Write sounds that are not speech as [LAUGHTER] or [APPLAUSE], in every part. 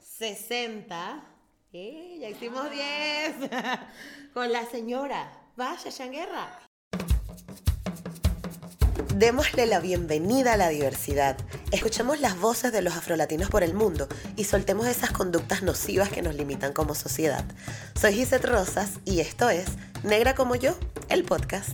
160. Eh, ya hicimos 10. [LAUGHS] Con la señora. Vaya, Shanguerra. Démosle la bienvenida a la diversidad. Escuchemos las voces de los afrolatinos por el mundo y soltemos esas conductas nocivas que nos limitan como sociedad. Soy Gisette Rosas y esto es Negra como yo, el podcast.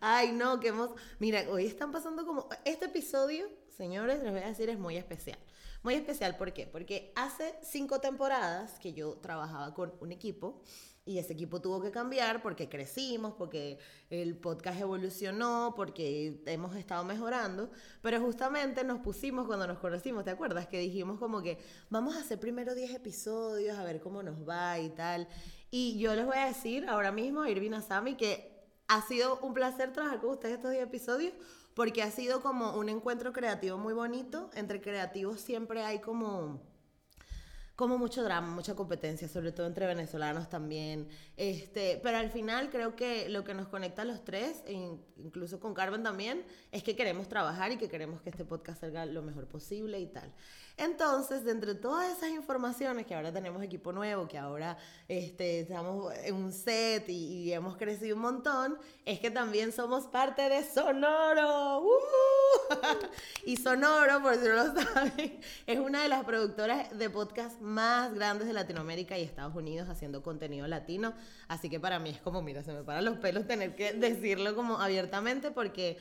Ay, no, que hemos... Mira, hoy están pasando como... Este episodio, señores, les voy a decir, es muy especial. Muy especial, ¿por qué? Porque hace cinco temporadas que yo trabajaba con un equipo y ese equipo tuvo que cambiar porque crecimos, porque el podcast evolucionó, porque hemos estado mejorando, pero justamente nos pusimos cuando nos conocimos, ¿te acuerdas? Que dijimos como que vamos a hacer primero 10 episodios, a ver cómo nos va y tal. Y yo les voy a decir ahora mismo, Irvin Asami, que ha sido un placer trabajar con ustedes estos 10 episodios porque ha sido como un encuentro creativo muy bonito. Entre creativos siempre hay como como mucho drama, mucha competencia, sobre todo entre venezolanos también. Este, pero al final creo que lo que nos conecta a los tres, e incluso con Carmen también, es que queremos trabajar y que queremos que este podcast salga lo mejor posible y tal. Entonces, de entre todas esas informaciones, que ahora tenemos equipo nuevo, que ahora este, estamos en un set y, hemos crecido un montón, es que también somos parte de Sonoro. ¡Uh! [LAUGHS] y Sonoro, por si no lo saben, es una de las productoras de podcast más grandes de Latinoamérica y Estados Unidos haciendo contenido latino. Así que para mí es como, mira, se me paran los pelos tener que decirlo como abiertamente porque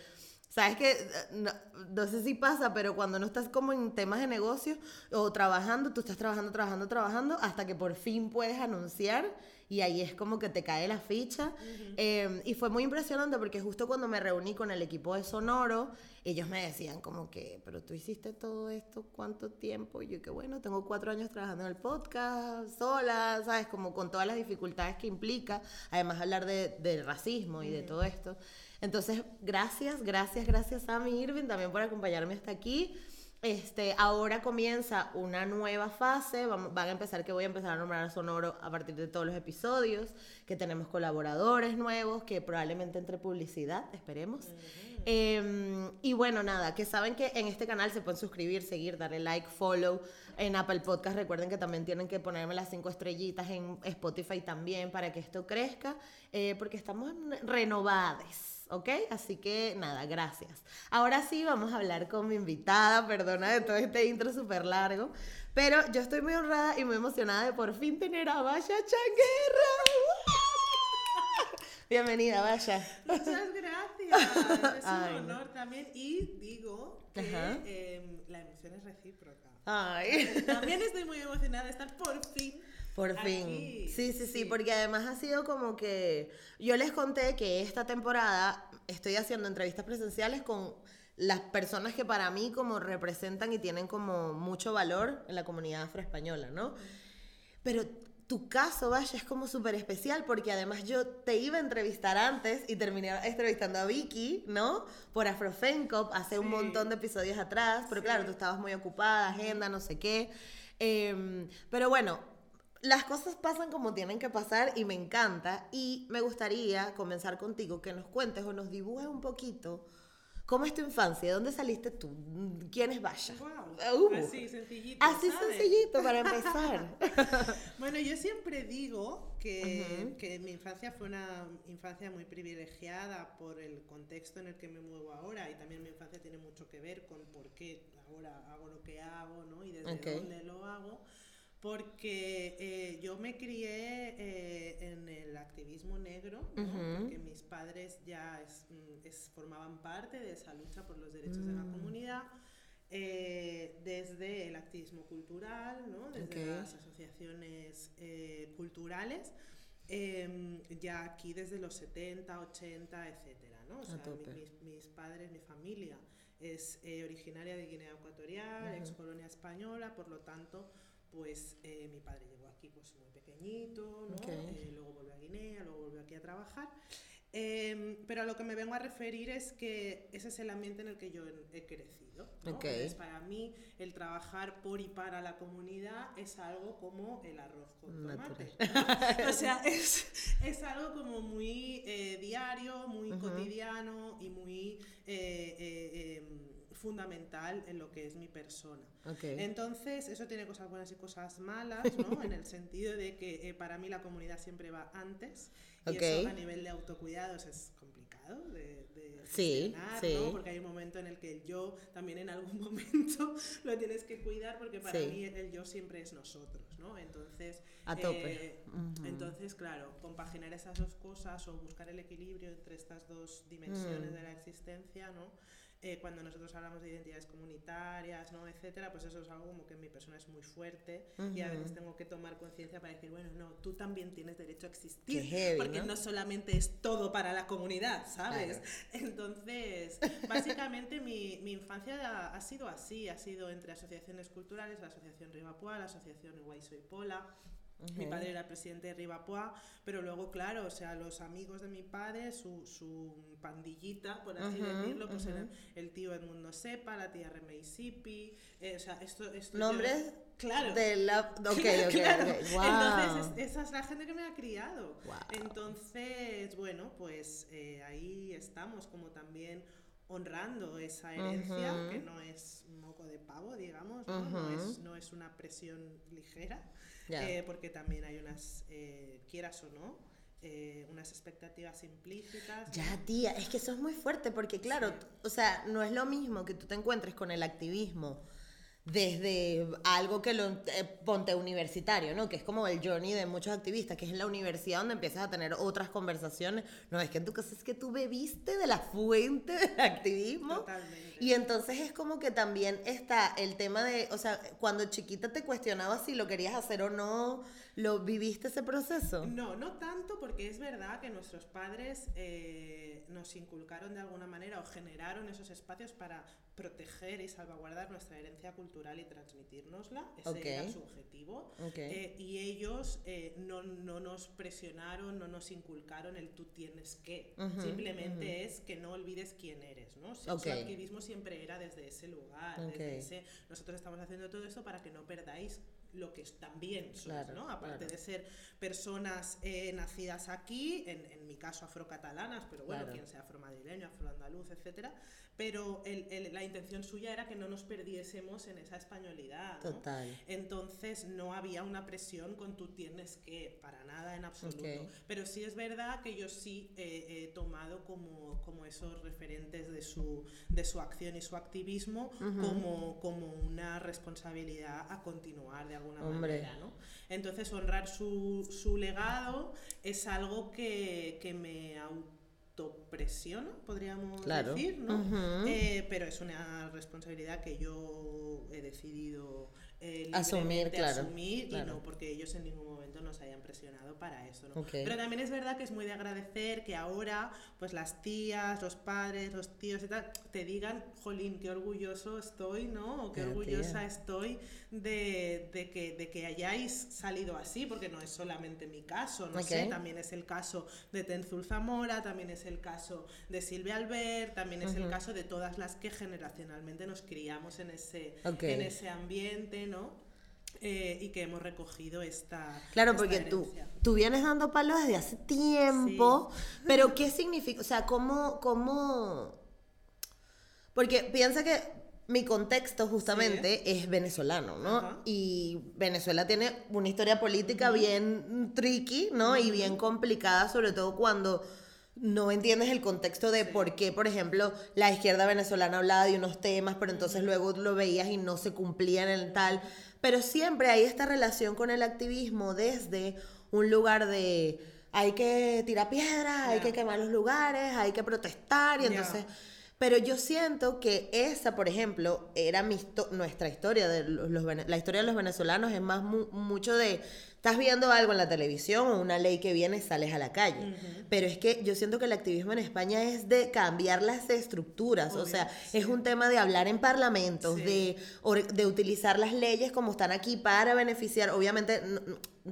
Sabes que, no, no, sé si pasa, pero cuando no estás como en temas de negocio o trabajando, tú estás trabajando, trabajando, trabajando, hasta que por fin puedes anunciar y ahí es como que te cae la ficha. Em, y fue muy impresionante porque justo cuando me reuní con el equipo de Sonoro, ellos me decían como que, pero tú hiciste todo esto, ¿cuánto tiempo? Y yo que bueno, tengo cuatro años trabajando en el podcast, sola, ¿sabes? Como con todas las dificultades que implica, además hablar de, de racismo y de todo esto. Entonces, gracias, gracias, gracias a mi Irving también por acompañarme hasta aquí. Este, ahora comienza una nueva fase, van, a empezar que voy a empezar a nombrar a Sonoro a partir de todos los episodios, que tenemos colaboradores nuevos, que probablemente entre publicidad, esperemos. Em, y bueno, nada, que saben que en este canal se pueden suscribir, seguir, darle like, follow. En Apple Podcast recuerden que también tienen que ponerme las cinco estrellitas en Spotify también para que esto crezca, eh, porque estamos renovados. ¿Ok? Así que nada, gracias. Ahora sí vamos a hablar con mi invitada, perdona de todo este intro súper largo, pero yo estoy muy honrada y muy emocionada de por fin tener a Vaya Changuerra. [LAUGHS] Bienvenida, Vaya. Muchas gracias. [LAUGHS] Es un honor también y digo que em, la emoción es recíproca. Ay. También estoy muy emocionada de estar por fin por fin. Sí, sí, sí, porque además ha sido como que yo les conté que esta temporada estoy haciendo entrevistas presenciales con las personas que para mí como representan y tienen como mucho valor en la comunidad afroespañola, ¿no? Pero tu caso, vaya, es como súper especial porque además yo te iba a entrevistar antes y terminé entrevistando a Vicky, ¿no? Por Afrofencop hace un montón de episodios atrás, pero claro, tú estabas muy ocupada, agenda, no sé qué. Em, pero bueno, las cosas pasan como tienen que pasar y me encanta. Y me gustaría comenzar contigo, que nos cuentes o nos dibujes un poquito cómo es tu infancia, ¿de dónde saliste tú? ¿Quién es Vaya? Uh. así sencillito. Así sencillito para empezar. [LAUGHS] bueno, yo siempre digo que, que, mi infancia fue una infancia muy privilegiada por el contexto en el que me muevo ahora y también mi infancia tiene mucho que ver con por qué ahora hago lo que hago ¿no? y desde dónde lo hago porque eh, yo me crié eh, en el activismo negro, porque mis padres ya mm, formaban parte de esa lucha por los derechos de la mm. comunidad, eh, desde el activismo cultural, ¿no? desde las asociaciones culturales, em, ya aquí desde los 70, 80, etcétera. ¿no? O sea, mis, mis, padres, mi familia es eh, originaria de Guinea Ecuatorial, ex colonia española, por lo tanto, pues eh, mi padre llegó aquí pues muy pequeñito, ¿no? Eh, luego volvió a Guinea, luego volvió aquí a trabajar. Em, pero a lo que me vengo a referir es que ese es el ambiente en el que yo he crecido. Entonces, para mí, el trabajar por y para la comunidad es algo como el arroz con tomate. [LAUGHS] o sea, es, es, algo como muy eh, diario, muy cotidiano y muy em, fundamental en lo que es mi persona. Entonces, eso tiene cosas buenas y cosas malas, ¿no? [LAUGHS] en el sentido de que para mí la comunidad siempre va antes. Y eso a nivel de autocuidados es complicado de, de sí, sí. ¿no? Porque hay un momento en el que el yo también en algún [LAUGHS] momento lo tienes que cuidar porque para mí el yo siempre es nosotros, ¿no? Entonces, a tope. Eh, entonces, claro, compaginar esas dos cosas o buscar el equilibrio entre estas dos dimensiones mm. de la existencia, ¿no? Eh, cuando nosotros hablamos de identidades comunitarias, ¿no? etcétera, pues eso es algo como que en mi persona es muy fuerte y a veces tengo que tomar conciencia para decir, bueno, no, tú también tienes derecho a existir, porque ¿no? solamente es todo para la comunidad, ¿sabes? [LAUGHS] Entonces, básicamente mi, mi infancia ha, sido así, ha sido entre asociaciones culturales, la Asociación Rivapua, la Asociación Iguay Soy Pola, mi padre era presidente de Rivapoa, pero luego, claro, o sea, los amigos de mi padre, su, su pandillita, por así decirlo, pues eran el tío Edmundo Sepa, la tía Remey Sipi, eh, o sea, esto... esto ¿Nombres? claro. De la... [LAUGHS] Ok, claro. Entonces, esa es la gente que me ha criado. Entonces, bueno, pues eh, ahí estamos, como también honrando esa herencia, que no es un moco de pavo, digamos, ¿no? No, es, no es una presión ligera. Eh, porque también hay unas, eh, quieras o no, eh, unas expectativas implícitas. Ya, tía, es que eso es muy fuerte, porque claro, o sea, no es lo mismo que tú te encuentres con el activismo desde algo que lo eh, ponte universitario, ¿no? Que es como el journey de muchos activistas, que es en la universidad donde empiezas a tener otras conversaciones. No, es que en tu caso es que tú bebiste de la fuente del activismo. Totalmente. Y entonces es como que también está el tema de, o sea, cuando chiquita te cuestionabas si lo querías hacer o no, ¿lo viviste ese proceso? No, no tanto, porque es verdad que nuestros padres eh, nos inculcaron de alguna manera o generaron esos espacios para proteger y salvaguardar nuestra herencia cultural y transmitirnosla. Ese era su objetivo. Eh, y ellos eh, no, no, nos presionaron, no nos inculcaron el tú tienes que. Simplemente es que no olvides quién eres. ¿no? Su activismo siempre era desde ese lugar. Desde ese, nosotros estamos haciendo todo esto para que no perdáis lo que también sois, ¿no? Aparte de ser personas eh, nacidas aquí, en, en, mi caso afrocatalanas, pero bueno, quien sea afromadrileño, afroandaluz, etcétera, pero la intención suya era que no nos perdiésemos en esa españolidad. Total. Entonces no había una presión con tú tienes que, para nada en absoluto. Pero sí es verdad que yo sí he tomado como, como esos referentes de su, de su acción y su activismo como, como una responsabilidad a continuar de alguna manera. ¿no? Entonces honrar su, su legado es algo que, que me autopresiona, podríamos decir, ¿no? Eh, pero es una responsabilidad que yo he decidido eh, asumir, claro, asumir y no porque ellos en ningún momento nos hayan presionado para eso. ¿no? Pero también es verdad que es muy de agradecer que ahora pues las tías, los padres, los tíos y tal te digan, jolín, qué orgulloso estoy, ¿no? O qué orgullosa estoy de, de, que, de que hayáis salido así, porque no es solamente mi caso, no sé, también es el caso de Tenzul Zamora, también es el caso de Silvia Albert, también es el caso de todas las que generacionalmente nos criamos en ese, en ese ambiente, eh, y que hemos recogido esta. Claro, porque tú, tú vienes dando palos desde hace tiempo, pero ¿qué [LAUGHS] significa? O sea, ¿cómo, cómo...? Porque piensa que mi contexto justamente es venezolano, ¿no? Y Venezuela tiene una historia política bien tricky, ¿no? Y bien complicada, sobre todo cuando no entiendes el contexto de por qué, por ejemplo, la izquierda venezolana hablaba de unos temas, pero entonces luego lo veías y no se cumplían en el tal. Pero siempre hay esta relación con el activismo desde un lugar de hay que tirar piedras, hay que quemar los lugares, hay que protestar y entonces... Pero yo siento que esa, por ejemplo, era mi nuestra historia, de los, la historia de los venezolanos es más mucho de estás viendo algo en la televisión o una ley que viene, sales a la calle. Pero es que yo siento que el activismo en España es de cambiar las estructuras, o sea, es un tema de hablar en parlamentos, de, de utilizar las leyes como están aquí para beneficiar, obviamente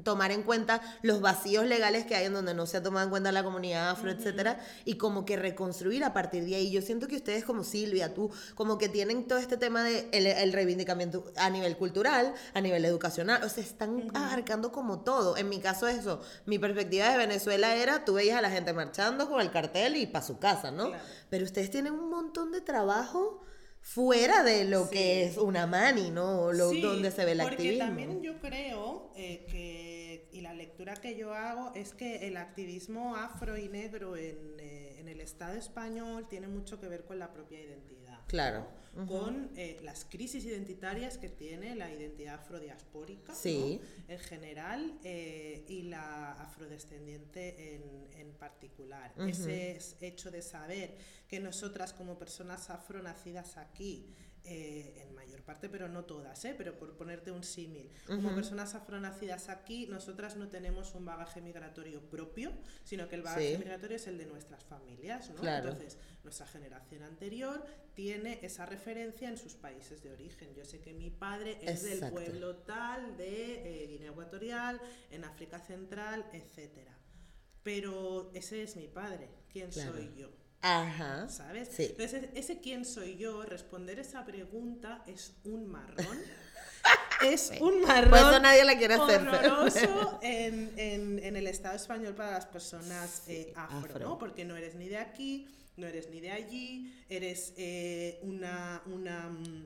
tomar en cuenta los vacíos legales que hay en donde no se ha tomado en cuenta la comunidad afro, etcétera, y como que reconstruir a partir de ahí. Yo siento que ustedes como Silvia, tú, como que tienen todo este tema de el, reivindicamiento a nivel cultural, a nivel educacional, o sea, están abarcando como todo. En mi caso eso, mi perspectiva de Venezuela era, tú veías a la gente marchando con el cartel y para su casa, ¿no? Pero ustedes tienen un montón de trabajo fuera de lo que es una mani, ¿no? Lo, donde se ve el porque también yo creo eh, que, y la lectura que yo hago, es que el activismo afro y negro en, eh, en el Estado español tiene mucho que ver con la propia identidad. Claro. Con eh, las crisis identitarias que tiene la identidad afrodiaspórica en general eh, y la afrodescendiente en, en particular. Ese hecho de saber que nosotras como personas afronacidas aquí, eh, en mayor parte, pero no todas, ¿eh? pero por ponerte un símil. Como personas afronacidas aquí, nosotras no tenemos un bagaje migratorio propio, sino que el bagaje migratorio es el de nuestras familias. ¿no? Entonces, nuestra generación anterior tiene esa referencia en sus países de origen. Yo sé que mi padre es del pueblo tal de eh, Guinea Ecuatorial, en África Central, etc. Pero ese es mi padre. ¿Quién soy yo? Ajá. ¿Sabes? Entonces, ese quién soy yo, responder esa pregunta es un marrón. [LAUGHS] es un marrón. Por eso nadie la quiere hacer. Horroroso [LAUGHS] en, en, en, el Estado español para las personas eh, afro, ¿no? Porque no eres ni de aquí, no eres ni de allí, eres eh, una, una mm,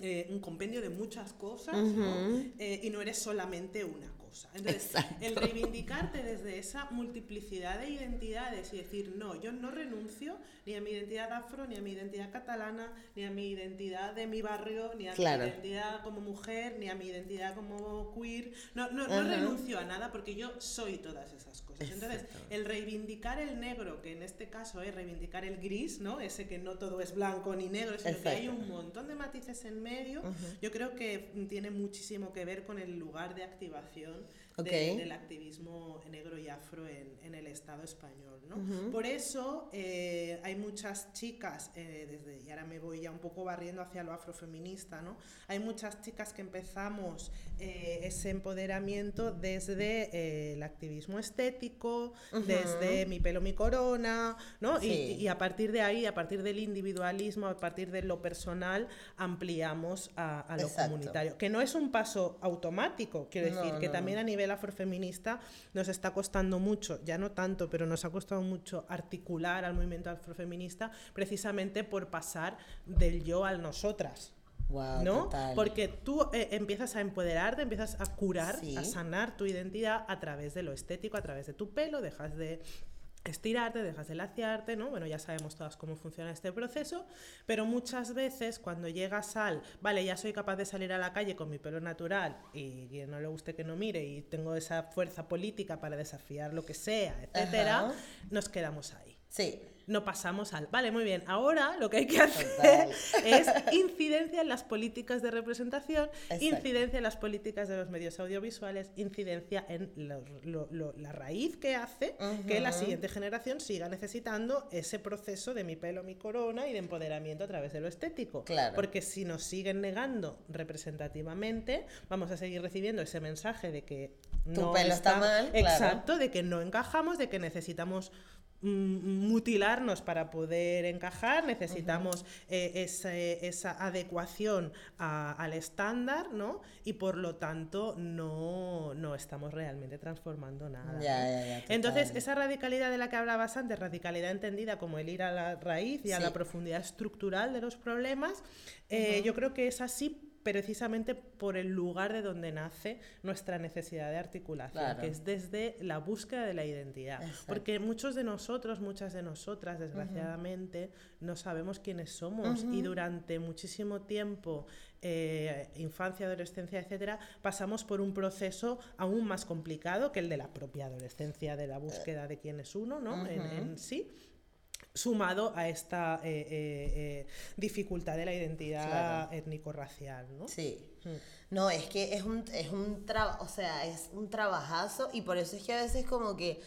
eh, un compendio de muchas cosas ¿no? y no eres solamente una cosa. Entonces, el reivindicarte desde esa multiplicidad de identidades y decir, no, yo no renuncio ni a mi identidad afro, ni a mi identidad catalana, ni a mi identidad de mi barrio, ni a mi identidad como mujer, ni a mi identidad como queer. No, no, no renuncio a nada porque yo soy todas esas cosas. Entonces, el reivindicar el negro, que en este caso es reivindicar el gris, ¿no? Ese que no todo es blanco ni negro, sino que hay un montón de matices en medio, yo creo que tiene muchísimo que ver con el lugar de activación del activismo negro y afro en, el Estado español. ¿no? Por eso eh, hay muchas chicas, eh, desde, y ahora me voy ya un poco barriendo hacia lo afrofeminista, ¿no? hay muchas chicas que empezamos eh, ese empoderamiento desde el activismo estético, desde mi pelo, mi corona, ¿no? Y, a partir de ahí, a partir del individualismo, a partir de lo personal, ampliamos a, lo comunitario, que no es un paso automático, quiero decir, que también a nivel afrofeminista nos está costando mucho, ya no tanto, pero nos ha costado mucho articular al movimiento afrofeminista precisamente por pasar del yo al nosotras. ¿no? Porque tú eh, empiezas a empoderarte, empiezas a curar, a sanar tu identidad a través de lo estético, a través de tu pelo, dejas de estirarte, dejas de laciarte, ¿no? Bueno, ya sabemos todas cómo funciona este proceso, pero muchas veces cuando llegas al, vale, ya soy capaz de salir a la calle con mi pelo natural y quien no le guste que no mire y tengo esa fuerza política para desafiar lo que sea, etcétera, nos quedamos ahí. Sí no pasamos al, vale, muy bien, ahora lo que hay que hacer es incidencia en las políticas de representación, incidencia en las políticas de los medios audiovisuales, incidencia en la raíz que hace que la siguiente generación siga necesitando ese proceso de mi pelo, mi corona y de empoderamiento a través de lo estético. Porque si nos siguen negando representativamente, vamos a seguir recibiendo ese mensaje de que no pelo está, mal. Exacto, de que no encajamos, de que necesitamos mutilarnos para poder encajar, necesitamos eh, esa adecuación al estándar, ¿no? Y por lo tanto no, no estamos realmente transformando nada. Entonces, esa radicalidad de la que hablabas antes, radicalidad entendida como el ir a la raíz y a la profundidad estructural de los problemas, eh, yo creo que es así precisamente por el lugar de donde nace nuestra necesidad de articulación, que es desde la búsqueda de la identidad. Porque muchos de nosotros, muchas de nosotras, desgraciadamente, no sabemos quiénes somos. Y durante muchísimo tiempo, eh, infancia, adolescencia, etcétera, pasamos por un proceso aún más complicado que el de la propia adolescencia, de la búsqueda de quién es uno, ¿no? en, en sí sumado a esta eh, eh, eh, dificultad de la identidad étnico-racial, ¿no? Sí. No, es que es un, es un trabajo, o sea, es un trabajazo y por eso es que a veces como que,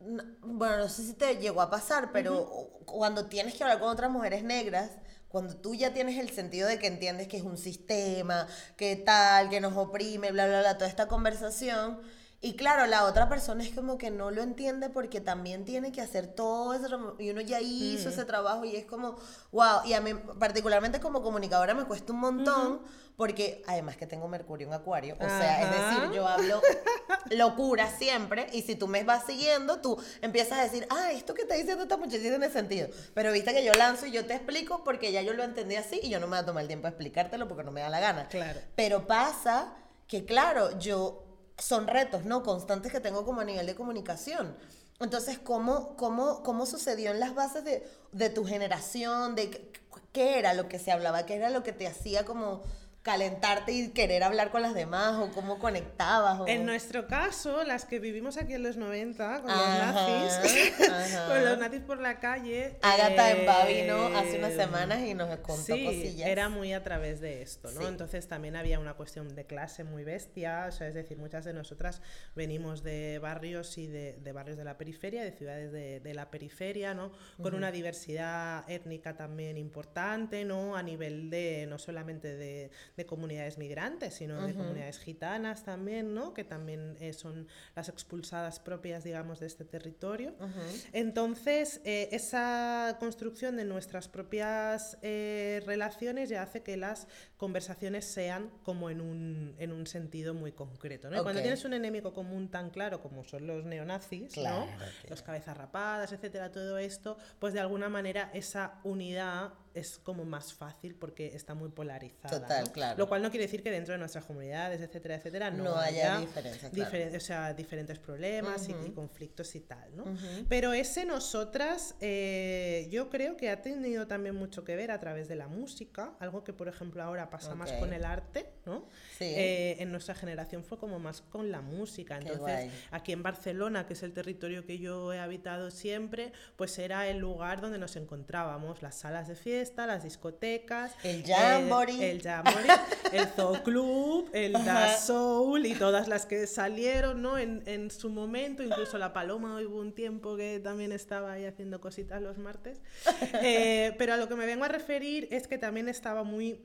bueno, no sé si te llegó a pasar, pero cuando tienes que hablar con otras mujeres negras, cuando tú ya tienes el sentido de que entiendes que es un sistema, que tal, que nos oprime, bla, bla, bla, toda esta conversación, y claro, la otra persona es como que no lo entiende porque también tiene que hacer todo eso y uno ya hizo ese trabajo y es como, wow, y a mí particularmente como comunicadora me cuesta un montón porque además que tengo Mercurio en Acuario, o sea, es decir, yo hablo [LAUGHS] locura siempre y si tú me vas siguiendo, tú empiezas a decir, ah, esto que está diciendo esta muchacha tiene sentido, pero viste que yo lanzo y yo te explico porque ya yo lo entendí así y yo no me voy a tomar el tiempo a explicártelo porque no me da la gana. Claro. Pero pasa que claro, yo son retos, ¿no? Constantes que tengo como a nivel de comunicación. Entonces, ¿cómo, cómo, cómo sucedió en las bases de, de tu generación? De qué era lo que se hablaba? ¿Qué era lo que te hacía como calentarte y querer hablar con las demás o cómo conectabas. En nuestro caso, las que vivimos aquí en los 90 con los nazis, [LAUGHS] con los nazis por la calle. Agatha en Babi vino hace unas eh, semanas y nos contó sí, cosillas. Era muy a través de esto, ¿no? Entonces también había una cuestión de clase muy bestia, o sea, es decir, muchas de nosotras venimos de barrios y de, de barrios de la periferia, de ciudades de, de la periferia, ¿no? Con una diversidad étnica también importante, ¿no? A nivel de, no solamente de de comunidades migrantes, sino de comunidades gitanas también, ¿no? Que también eh, son las expulsadas propias, digamos, de este territorio. Entonces, eh, esa construcción de nuestras propias eh, relaciones ya hace que las conversaciones sean como en un, en un sentido muy concreto, ¿no? Cuando tienes un enemigo común tan claro como son los neonazis, ¿no? Los cabezas rapadas, etcétera, todo esto, pues de alguna manera esa unidad es como más fácil porque está muy polarizada. Total, claro. Lo cual no quiere decir que dentro de nuestras comunidades, etcétera, etcétera, no, haya, diferencias, o sea, diferentes problemas y, conflictos y tal, ¿no? Pero ese nosotras, eh, yo creo que ha tenido también mucho que ver a través de la música, algo que por ejemplo ahora pasa más con el arte, ¿no? Eh, en nuestra generación fue como más con la música. Entonces, aquí en Barcelona, que es el territorio que yo he habitado siempre, pues era el lugar donde nos encontrábamos, las salas de fiesta, las discotecas, el Jamboree, el, el, el Zoo Club, el Da Soul y todas las que salieron, ¿no? En, en su momento, incluso la Paloma hubo un tiempo que también estaba ahí haciendo cositas los martes. [LAUGHS] Eh, pero a lo que me vengo a referir es que también estaba muy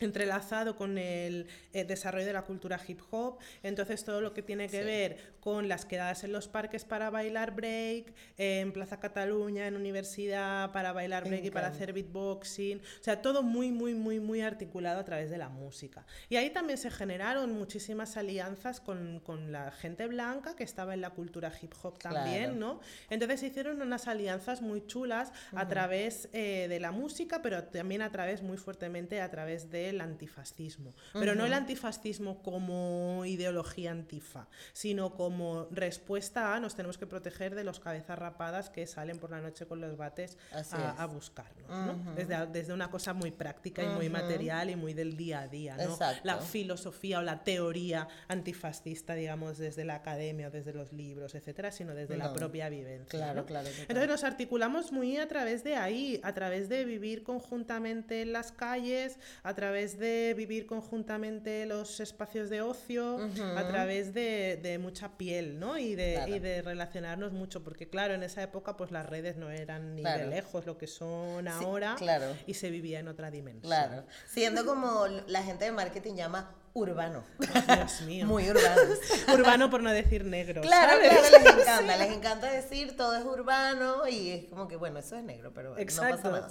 entrelazado con el, eh, desarrollo de la cultura hip hop, entonces todo lo que tiene que ver con las quedadas en los parques para bailar break, en Plaza Cataluña, en universidad, para bailar break y para hacer beatboxing, o sea, todo muy, muy, muy, muy articulado a través de la música. Y ahí también se generaron muchísimas alianzas con, con la gente blanca que estaba en la cultura hip hop también, ¿no? Entonces se hicieron unas alianzas muy chulas a través eh, de la música, pero también a través, muy fuertemente, a través de el antifascismo. Pero no el antifascismo como ideología antifa, sino como respuesta a nos tenemos que proteger de los cabezas rapadas que salen por la noche con los bates a, buscarnos. desde, desde, una cosa muy práctica y muy material y muy del día a día. ¿no? La filosofía o la teoría antifascista, digamos, desde la academia o desde los libros, etcétera, sino desde la propia vivencia. Claro, claro. Entonces nos articulamos muy a través de ahí, a través de vivir conjuntamente en las calles, a través de vivir conjuntamente los espacios de ocio, a través de, mucha piel, ¿no? Y de, de, relacionarnos mucho, porque claro, en esa época pues las redes no eran ni de lejos lo que son ahora claro. y se vivía en otra dimensión. Claro, siendo como la gente de marketing llama urbano. Dios mío. Muy urbano. [LAUGHS] urbano por no decir negro. Claro, claro, les encanta. [LAUGHS] Les encanta decir todo es urbano y es como que, bueno, eso es negro, pero no pasa nada.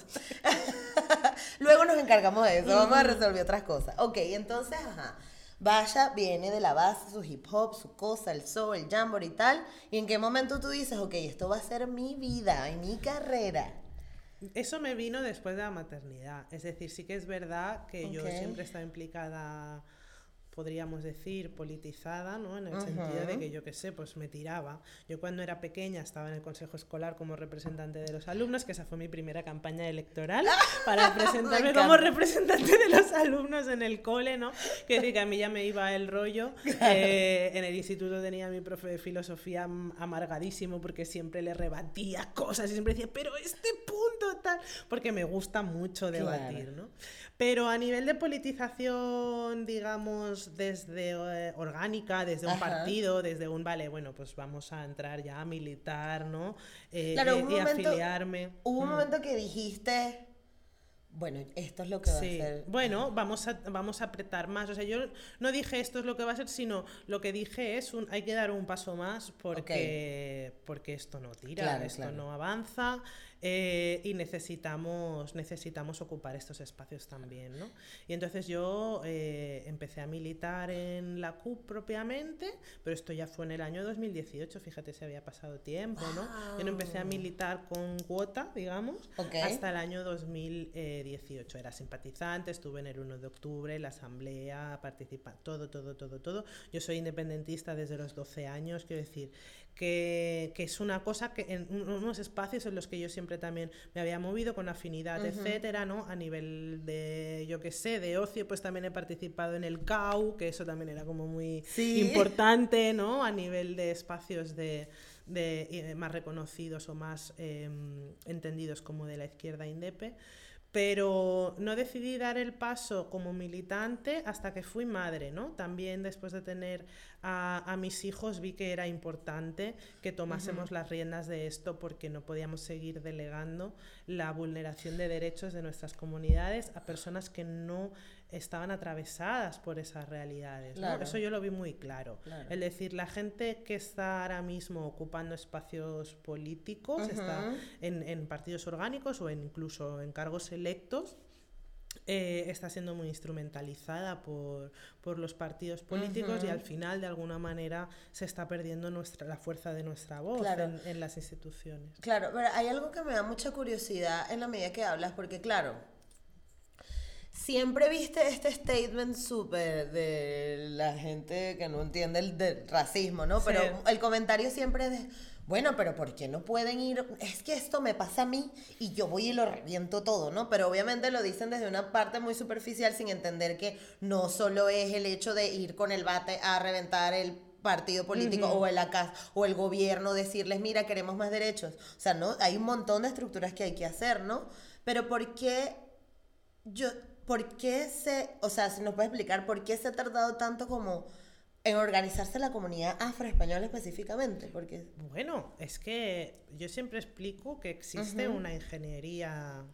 [LAUGHS] Luego nos encargamos de eso, vamos a resolver otras cosas. Ok, entonces, ajá. Vaya, viene de la base, su hip hop, su cosa, el soul, el jamboree y tal. ¿Y en qué momento tú dices, ok, esto va a ser mi vida y mi carrera? Eso me vino después de la maternidad. Es decir, sí que es verdad que yo siempre he estado implicada podríamos decir, politizada, ¿no? En el sentido de que yo qué sé, pues me tiraba. Yo cuando era pequeña estaba en el consejo escolar como representante de los alumnos, que esa fue mi primera campaña electoral [LAUGHS] para presentarme como representante de los alumnos en el cole, ¿no? Que decir que a mí ya me iba el rollo. [LAUGHS] Eh, en el instituto tenía mi profe de filosofía amargadísimo porque siempre le rebatía cosas y siempre decía, pero este punto tal, porque me gusta mucho debatir, ¿no? Pero a nivel de politización, digamos, desde eh, orgánica, desde un partido, desde un, vale, bueno, pues vamos a entrar ya a militar, ¿no? Eh, claro, y afiliarme. Hubo un mm. momento que dijiste, bueno, esto es lo que va a ser. Bueno, vamos a, vamos a apretar más. O sea, yo no dije esto es lo que va a ser, sino lo que dije es un, hay que dar un paso más porque, porque esto no tira, esto no avanza. Eh, y necesitamos, necesitamos ocupar estos espacios también. ¿no? Y entonces yo eh, empecé a militar en la CUP propiamente, pero esto ya fue en el año 2018, fíjate si había pasado tiempo. ¿no? Yo no empecé a militar con cuota, digamos, hasta el año 2018. Era simpatizante, estuve en el 1 de octubre, la asamblea, participa, todo, todo, todo, todo. Yo soy independentista desde los 12 años, quiero decir que, que, es una cosa que en unos espacios en los que yo siempre también me había movido con afinidad, etcétera, ¿no? A nivel de, yo qué sé, de ocio, pues también he participado en el CAU, que eso también era como muy importante, ¿no? A nivel de espacios de, de más reconocidos o más em, entendidos como de la izquierda indepe pero no decidí dar el paso como militante hasta que fui madre, ¿no? También después de tener a, mis hijos vi que era importante que tomásemos las riendas de esto porque no podíamos seguir delegando la vulneración de derechos de nuestras comunidades a personas que no estaban atravesadas por esas realidades. Eso yo lo vi muy claro. Es decir, la gente que está ahora mismo ocupando espacios políticos, está en, partidos orgánicos o incluso en cargos electos, eh, está siendo muy instrumentalizada por, los partidos políticos y al final de alguna manera se está perdiendo nuestra, la fuerza de nuestra voz en, en, las instituciones. Claro, pero hay algo que me da mucha curiosidad en la medida que hablas, porque claro, Siempre viste este statement súper de la gente que no entiende el racismo, ¿no? Pero el comentario siempre es de, bueno, pero ¿por qué no pueden ir? Es que esto me pasa a mí y yo voy y lo reviento todo, ¿no? Pero obviamente lo dicen desde una parte muy superficial sin entender que no solo es el hecho de ir con el bate a reventar el partido político o el ACAS o el gobierno decirles, mira, queremos más derechos. O sea, ¿no? Hay un montón de estructuras que hay que hacer, ¿no? Pero ¿por qué yo ¿por qué se, o sea, si nos puede explicar por qué se ha tardado tanto como en organizarse la comunidad afroespañola específicamente? Porque... Bueno, es que yo siempre explico que existe una ingeniería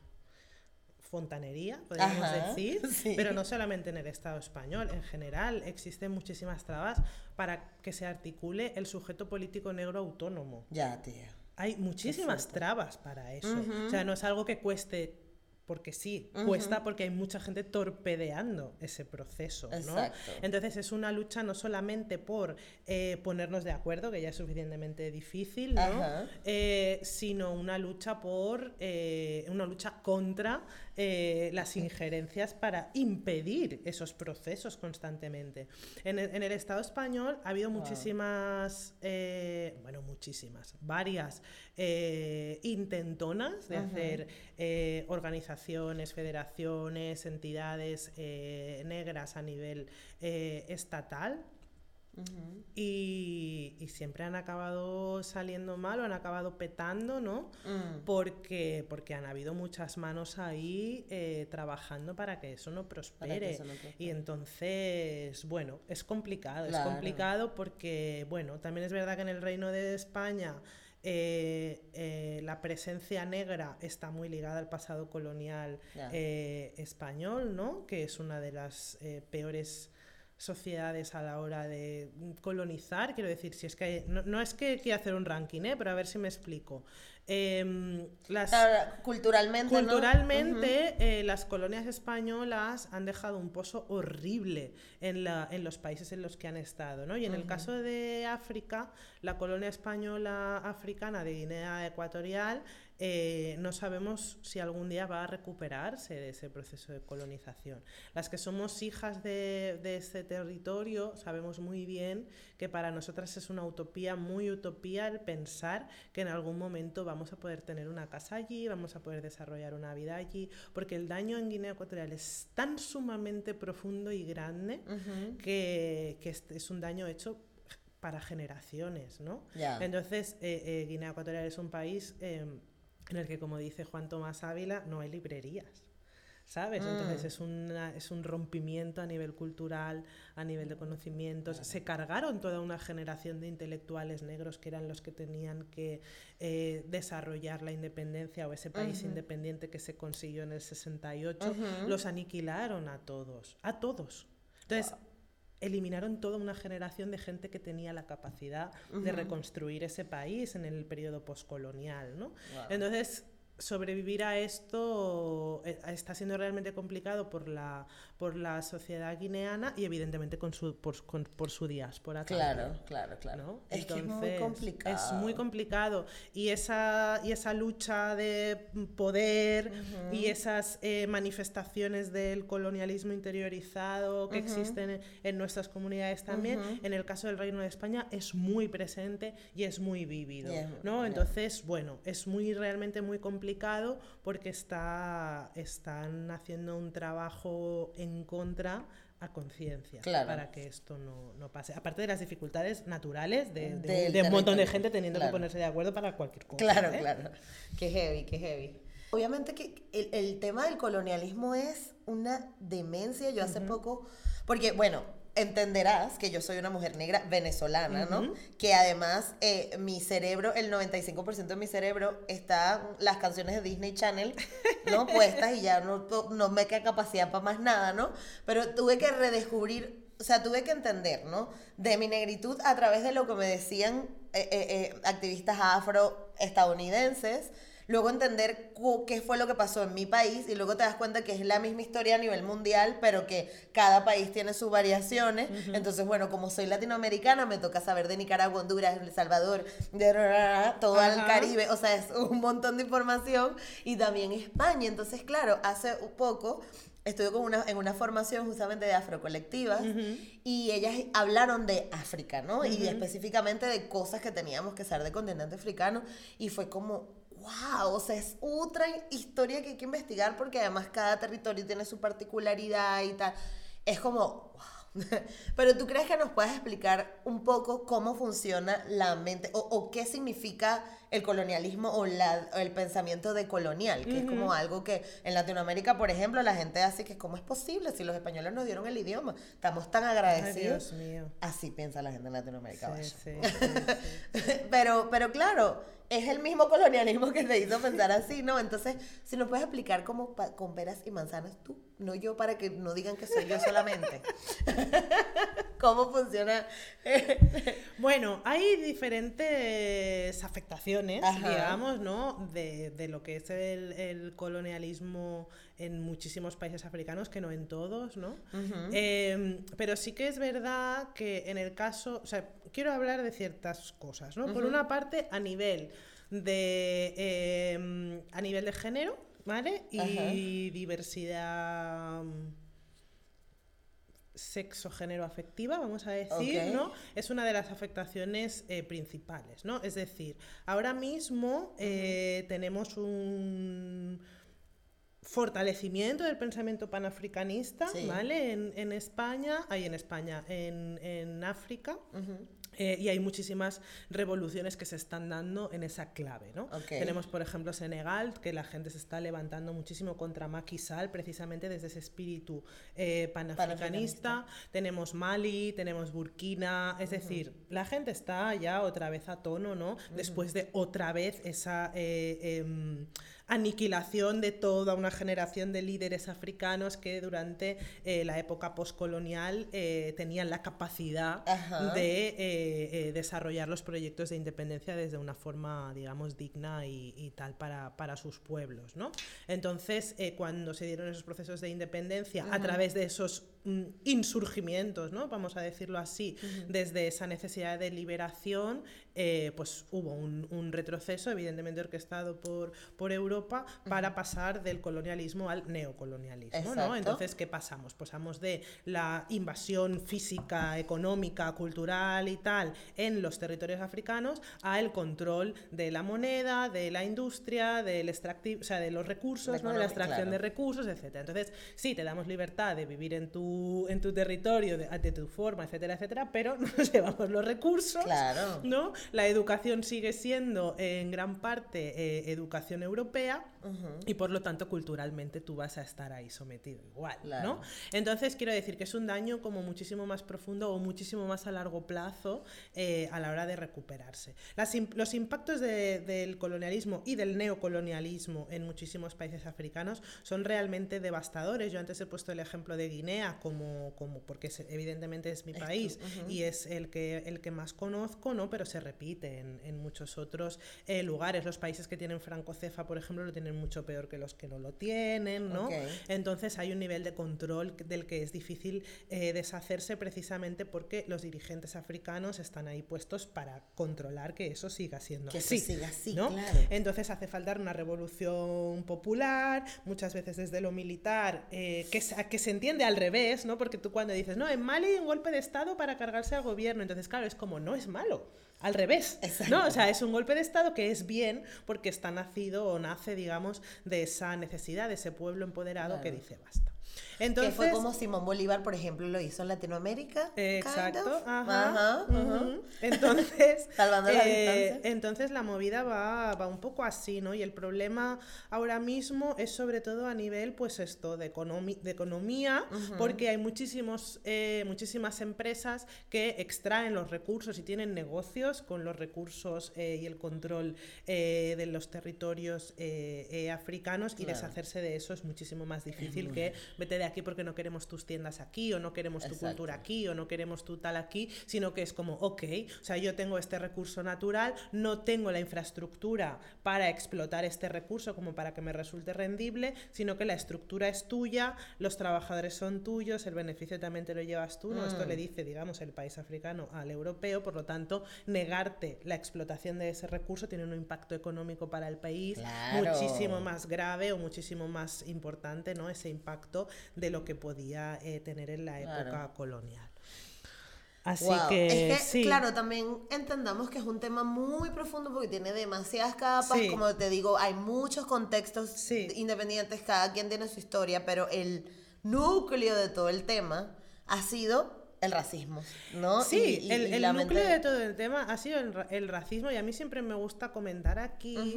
fontanería, podríamos decir, [LAUGHS] pero no solamente en el Estado español, en general existen muchísimas trabas para que se articule el sujeto político negro autónomo. Ya, tía. Hay muchísimas trabas para eso. O sea, no es algo que cueste porque sí, cuesta porque hay mucha gente torpedeando ese proceso, ¿no? Entonces es una lucha no solamente por eh, ponernos de acuerdo, que ya es suficientemente difícil, ¿no? Eh, sino una lucha por eh, una lucha contra las injerencias para impedir esos procesos constantemente. En el, Estado español ha habido muchísimas, bueno, muchísimas, varias intentonas de hacer organizaciones, federaciones, entidades negras a nivel estatal y, siempre han acabado saliendo mal o han acabado petando, ¿no? Mm. Porque, porque han habido muchas manos ahí eh, trabajando para que eso no prospere. Y entonces, bueno, es complicado, es complicado porque, bueno, también es verdad que en el Reino de España eh, eh, la presencia negra está muy ligada al pasado colonial español, ¿no? Que es una de las peores sociedades a la hora de colonizar. Quiero decir, si es que no, es que quiera hacer un ranking, ¿eh? pero a ver si me explico. Em, las, culturalmente, culturalmente eh, las colonias españolas han dejado un pozo horrible en, la, en, los países en los que han estado. ¿no? Y en el caso de África, la colonia española africana de Guinea Ecuatorial eh, no sabemos si algún día va a recuperarse de ese proceso de colonización. Las que somos hijas de, de ese territorio sabemos muy bien que para nosotras es una utopía, muy utopía el pensar que en algún momento vamos a poder tener una casa allí, vamos a poder desarrollar una vida allí, porque el daño en Guinea Ecuatorial es tan sumamente profundo y grande que, que es, es un daño hecho para generaciones, ¿no? Entonces, eh, eh, Guinea Ecuatorial es un país eh, en el que, como dice Juan Tomás Ávila, no hay librerías. ¿Sabes? Entonces es, una- es un rompimiento a nivel cultural, a nivel de conocimientos. Se cargaron toda una generación de intelectuales negros que eran los que tenían que eh, desarrollar la independencia o ese país independiente que se consiguió en el 68. Los aniquilaron a todos, a todos. Entonces, eliminaron toda una generación de gente que tenía la capacidad de reconstruir ese país en el periodo poscolonial, ¿no? Entonces, sobrevivir a esto eh, está siendo realmente complicado por la, por la sociedad guineana y evidentemente con su, por, con- por su diáspora. Claro, también. claro, claro. ¿no? Es que es muy Entonces, complicado. Es muy complicado. Y esa, y esa lucha de poder y esas eh, manifestaciones del colonialismo interiorizado que existen en, en nuestras comunidades también, en el caso del Reino de España es muy presente y es muy vívido. ¿no? Entonces, bueno, es muy realmente muy complicado porque está, están haciendo un trabajo en contra a conciencia Claro. para que esto no, no pase. Aparte de las dificultades naturales de, de- Del de un montón de gente teniendo claro. que ponerse de acuerdo para cualquier cosa. Claro, ¿eh? claro. Qué heavy, qué heavy. Obviamente que el, el tema del colonialismo es una demencia. Yo hace poco, porque bueno, entenderás que yo soy una mujer negra venezolana, ¿no? Que además eh, mi cerebro, el 95% de mi cerebro está las canciones de Disney Channel, ¿no? [LAUGHS] Puestas y ya no, no me queda capacidad para más nada, ¿no? Pero tuve que redescubrir o sea, tuve que entender, ¿no? De mi negritud a través de lo que me decían eh, eh, eh, activistas afroestadounidenses, luego entender qué fue lo que pasó en mi país y luego te das cuenta que es la misma historia a nivel mundial, pero que cada país tiene sus variaciones. Entonces, bueno, como soy latinoamericana, me toca saber de Nicaragua, Honduras, El Salvador, de todo el. Caribe, o sea, es un montón de información y también España. Entonces, claro, hace un poco estuve con una, en una formación justamente de afrocolectivas y ellas hablaron de África, ¿no? Y específicamente de cosas que teníamos que saber del continente africano y fue como, wow, o sea, es otra historia que hay que investigar porque además cada territorio tiene su particularidad y tal. Es como, wow. [LAUGHS] Pero tú crees que nos puedes explicar un poco cómo funciona la mente o, o qué significa el colonialismo o, la, o el pensamiento de colonial, que es como algo que en Latinoamérica, por ejemplo, la gente hace que cómo es posible si los españoles nos dieron el idioma, estamos tan Ay, agradecidos. Dios mío. Así piensa la gente en Latinoamérica. Sí, [LAUGHS] sí, sí, pero, pero claro, es el mismo colonialismo que te hizo pensar así, ¿no? Entonces, si nos puedes explicar cómo con peras y manzanas tú, no yo para que no digan que soy yo solamente. [LAUGHS] ¿Cómo funciona? [LAUGHS] Bueno, hay diferentes afectaciones, Ajá. digamos, ¿no? De, de lo que es el, el colonialismo en muchísimos países africanos, que no en todos, ¿no? Eh, pero sí que es verdad que en el caso, o sea, quiero hablar de ciertas cosas, ¿no? Por una parte, a nivel de, eh, a nivel de género, ¿vale? Y Ajá. diversidad sexo género afectiva vamos a decir no es una de las afectaciones eh, principales no es decir ahora mismo eh, tenemos un fortalecimiento del pensamiento panafricanista Sí. vale en, en España hay en España en, en África eh, y hay muchísimas revoluciones que se están dando en esa clave, ¿no? Tenemos, por ejemplo, Senegal, que la gente se está levantando muchísimo contra Macky Sall, precisamente desde ese espíritu eh, panafricanista. Tenemos Mali, tenemos Burkina, es decir, la gente está ya otra vez a tono, ¿no? Después de otra vez esa eh, em, aniquilación de toda una generación de líderes africanos que durante eh, la época postcolonial eh, tenían la capacidad Ajá. de eh, desarrollar los proyectos de independencia desde una forma, digamos, digna y, y tal para, para sus pueblos, ¿no? Entonces, cuando se dieron esos procesos de independencia a través de esos insurgimientos, ¿no? vamos a decirlo así, desde esa necesidad de liberación, eh, pues hubo un, retroceso, evidentemente orquestado por, por Europa, para pasar del colonialismo al neocolonialismo. ¿no? Entonces, ¿qué pasamos? Pasamos de la invasión física, económica, cultural y tal en los territorios africanos a el control de la moneda, de la industria, del extractivo, o sea, de los recursos, de la extracción de recursos, etc. Entonces, sí, te damos libertad de vivir en tu, en tu territorio, de, de tu forma, etcétera, etcétera, pero [LAUGHS] nos llevamos los recursos, claro. ¿no? La educación sigue siendo en gran parte eh, educación europea y por lo tanto culturalmente tú vas a estar ahí sometido igual, ¿no? Entonces quiero decir que es un daño como muchísimo más profundo o muchísimo más a largo plazo eh, a la hora de recuperarse. los impactos del colonialismo y del neocolonialismo en muchísimos países africanos son realmente devastadores. Yo antes he puesto el ejemplo de Guinea como, como porque evidentemente es mi país y es el que, el que más conozco, ¿no? Pero se repite en, muchos otros eh, lugares. Los países que tienen francocefa, por ejemplo, lo tienen mucho peor que los que no lo tienen, ¿no? Entonces hay un nivel de control del que es difícil eh, deshacerse precisamente porque los dirigentes africanos están ahí puestos para controlar que eso siga siendo que así. siga así, ¿no? Entonces hace falta una revolución popular, muchas veces desde lo militar, eh, que, que se entiende al revés, ¿no? Porque tú cuando dices, no, en Mali hay un golpe de Estado para cargarse al gobierno, entonces claro, es como, no es malo al revés. ¿no? O sea, es un golpe de Estado que es bien porque está nacido o nace, digamos, de esa necesidad, de ese pueblo empoderado que dice basta. Entonces, que fue como Simón Bolívar, por ejemplo, lo hizo en Latinoamérica. exacto. Ajá, Entonces, [LAUGHS] eh, entonces la movida va, va, un poco así, ¿no? Y el problema ahora mismo es sobre todo a nivel, pues esto, de, de economía, porque hay muchísimos, eh, muchísimas empresas que extraen los recursos y tienen negocios con los recursos eh, y el control de los territorios africanos y deshacerse de eso es muchísimo más difícil que vete de aquí porque no queremos tus tiendas aquí, o no queremos tu cultura aquí, o no queremos tu tal aquí, sino que es como, ok, o sea, yo tengo este recurso natural, no tengo la infraestructura para explotar este recurso como para que me resulte rendible, sino que la estructura es tuya, los trabajadores son tuyos, el beneficio también te lo llevas tú, ¿no? Esto le mm. dice, digamos, el país africano al europeo, por lo tanto, negarte la explotación de ese recurso tiene un impacto económico para el país muchísimo más grave o muchísimo más importante, ¿no? Ese impacto de lo que podía eh, tener en la época colonial. Así que, es que claro, también entendamos que es un tema muy profundo porque tiene demasiadas capas, como te digo, hay muchos contextos independientes, cada quien tiene su historia, pero el núcleo de todo el tema ha sido el racismo, ¿no? Sí, el, núcleo de todo el tema ha sido el, racismo y a mí siempre me gusta comentar aquí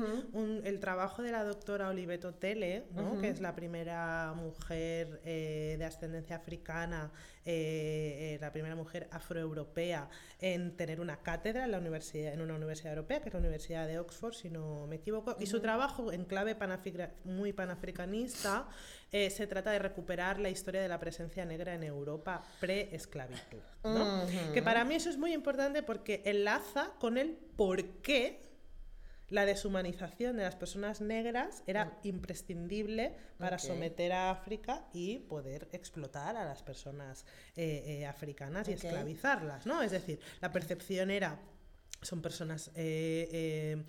el trabajo de la doctora Oliveto Tele, ¿no? que es la primera mujer eh, de ascendencia africana eh, eh, la primera mujer afroeuropea en tener una cátedra en, la universidad, en una universidad europea, que es la Universidad de Oxford, si no me equivoco. Y su trabajo en clave muy panafricanista eh, se trata de recuperar la historia de la presencia negra en Europa pre-esclavitud. Que para mí eso es muy importante porque enlaza con el por qué la deshumanización de las personas negras era mm. imprescindible para someter a África y poder explotar a las personas eh, eh, africanas y esclavizarlas, ¿no? Es decir, la percepción era, son personas... Eh,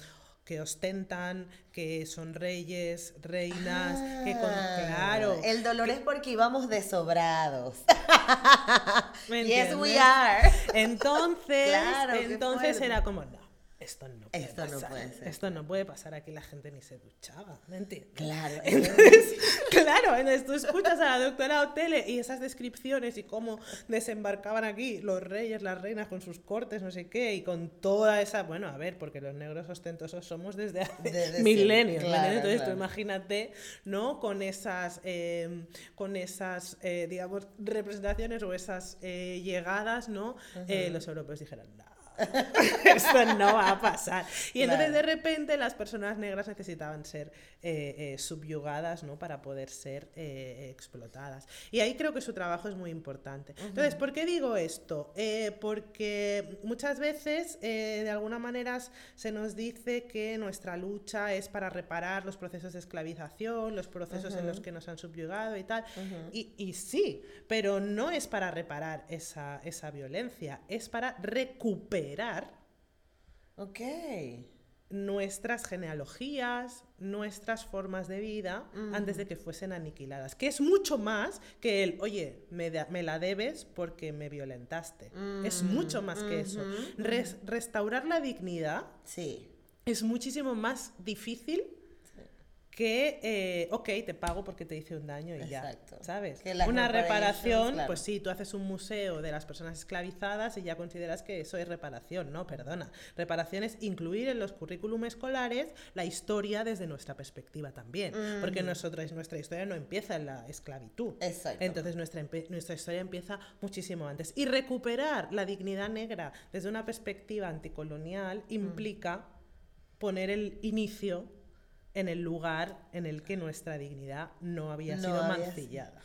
que ostentan, que son reyes, reinas, que con, ah, claro. El dolor es porque íbamos desobrados. [LAUGHS] yes, we are. Entonces, [LAUGHS] entonces era como, no, esto no puede pasar. Esto no puede pasar aquí, la gente ni se duchaba, ¿me entiendes? Claro. [LAUGHS] claro, entonces tú escuchas a la doctora Otele y esas descripciones y cómo desembarcaban aquí los reyes, las reinas con sus cortes, no sé qué, y con toda esa, bueno, a ver, porque los negros ostentosos somos desde hace milenios, Entonces tú imagínate, ¿no? Con esas, em, con esas, eh, digamos, representaciones o esas eh, llegadas, ¿no? Eh, los europeos dijeron, no [LAUGHS] Esto no va a pasar. Y entonces de repente las personas negras necesitaban ser eh, eh, subyugadas ¿no? para poder ser eh, explotadas. Y ahí creo que su trabajo es muy importante. Entonces, ¿por qué digo esto? porque muchas veces de alguna manera se nos dice que nuestra lucha es para reparar los procesos de esclavización, los procesos en los que nos han subyugado y tal. y, y, sí, pero no es para reparar esa, esa violencia, es para recuperar. Ok nuestras genealogías, nuestras formas de vida antes de que fuesen aniquiladas. Que es mucho más que el, oye, me, me la debes porque me violentaste. Es mucho más que eso. restaurar la dignidad sí. es muchísimo más difícil que, eh, ok, te pago porque te hice un daño y ya, ¿sabes? Una reparación, pues sí, tú haces un museo de las personas esclavizadas y ya consideras que eso es reparación, no, perdona. Reparación es incluir en los currículum escolares la historia desde nuestra perspectiva también, porque nosotros, nuestra historia no empieza en la esclavitud. Exacto. Entonces nuestra, nuestra historia empieza muchísimo antes. Y recuperar la dignidad negra desde una perspectiva anticolonial implica poner el inicio en el lugar en el que nuestra dignidad no había sido mancillada.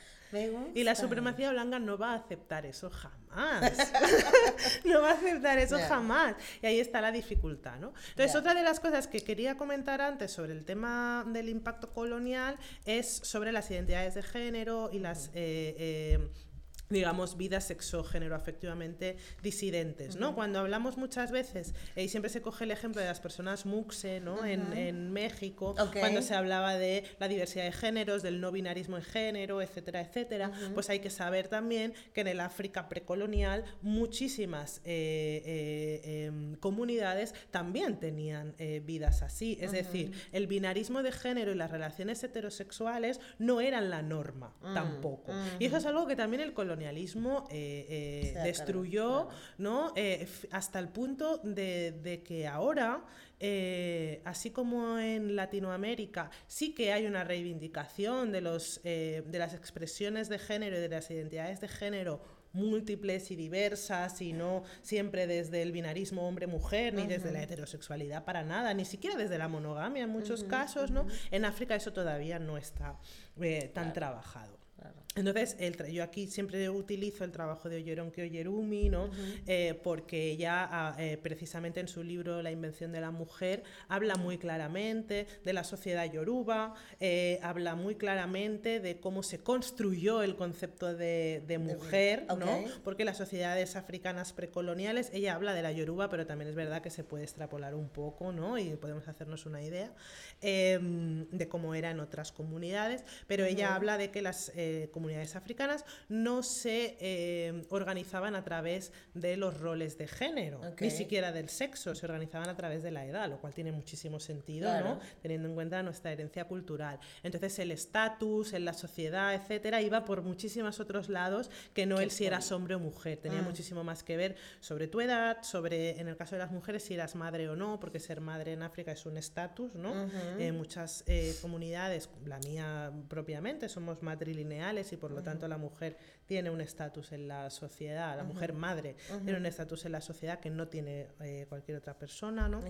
Y la supremacía blanca no va a aceptar eso jamás. [LAUGHS] no va a aceptar eso jamás. Y ahí está la dificultad, ¿no? Entonces, otra de las cosas que quería comentar antes sobre el tema del impacto colonial es sobre las identidades de género y las eh, eh, digamos, vidas sexo-género afectivamente disidentes, ¿no? Cuando hablamos muchas veces, y siempre se coge el ejemplo de las personas muxe, ¿no? en, en, México, cuando se hablaba de la diversidad de géneros, del no binarismo en género, etcétera, etcétera, pues hay que saber también que en el África precolonial muchísimas eh, eh, em, comunidades también tenían eh, vidas así, es decir, el binarismo de género y las relaciones heterosexuales no eran la norma mm, tampoco. Y eso es algo que también el colonialismo colonialismo eh, eh, destruyó, ¿no? Eh, hasta el punto de, que ahora, así como en Latinoamérica, sí que hay una reivindicación de, los, de las expresiones de género y de las identidades de género múltiples y diversas y no siempre desde el binarismo hombre-mujer ni desde la heterosexualidad para nada, ni siquiera desde la monogamia en muchos casos, ¿no? En África eso todavía no está tan trabajado. Entonces, el yo aquí siempre utilizo el trabajo de Oyeronke Oyerumi, ¿no? Eh, porque ella, ah, eh, precisamente en su libro La invención de la mujer, habla muy claramente de la sociedad yoruba, eh, habla muy claramente de cómo se construyó el concepto de, mujer, ¿no? Porque las sociedades africanas precoloniales, ella habla de la yoruba, pero también es verdad que se puede extrapolar un poco, ¿no? Y podemos hacernos una idea em, de cómo era en otras comunidades, pero ella habla de que las comunidades africanas no se eh, organizaban a través de los roles de género, ni siquiera del sexo, se organizaban a través de la edad, lo cual tiene muchísimo sentido, ¿no? teniendo en cuenta nuestra herencia cultural. Entonces el estatus en la sociedad, etcétera, iba por muchísimos otros lados que no el si eras hombre o mujer, tenía ah. muchísimo más que ver sobre tu edad, sobre, en el caso de las mujeres, si eras madre o no, porque ser madre en África es un estatus, ¿no? Eh, muchas eh, comunidades, la mía propiamente, somos matrilineales y por lo tanto la mujer tiene un estatus en la sociedad, la mujer madre tiene un estatus en la sociedad que no tiene eh, cualquier otra persona, ¿no?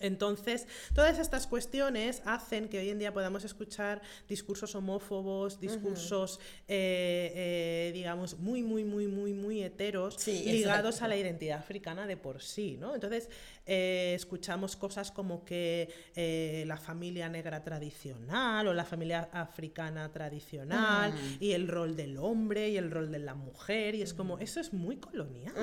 Entonces, todas estas cuestiones hacen que hoy en día podamos escuchar discursos homófobos, discursos, eh, eh, digamos, muy, muy, muy, muy, muy heteros, ligados a la identidad africana de por sí, ¿no? Entonces, eh, escuchamos cosas como que la familia negra tradicional o la familia africana tradicional y el rol del hombre y el rol de la mujer, y es como, eso es muy colonial.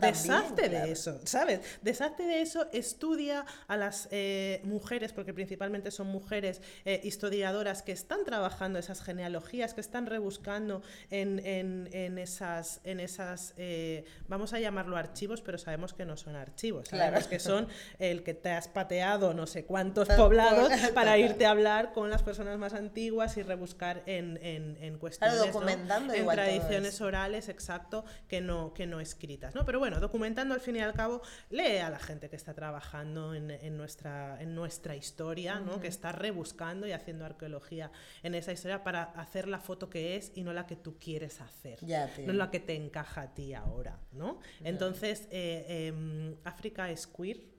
Deshazte de eso, ¿sabes? Deshazte de eso, estudia a las eh, mujeres, porque principalmente son mujeres eh, historiadoras que están trabajando esas genealogías, que están rebuscando en, en, esas, en esas eh, vamos a llamarlo archivos, pero sabemos que no son archivos, sabemos que son el que te has pateado no sé cuántos [LAUGHS] poblados para irte a hablar con las personas más antiguas y rebuscar en, en, cuestiones, documentando en tradiciones orales, exacto, que no, que no escritas. ¿no? Pero bueno, documentando al fin y al cabo, lee a la gente que está trabajando en en, nuestra, en nuestra historia, ¿no? Que está rebuscando y haciendo arqueología en esa historia para hacer la foto que es y no la que tú quieres hacer. no la que te encaja a ti ahora, ¿no? Entonces, eh, em, África es queer,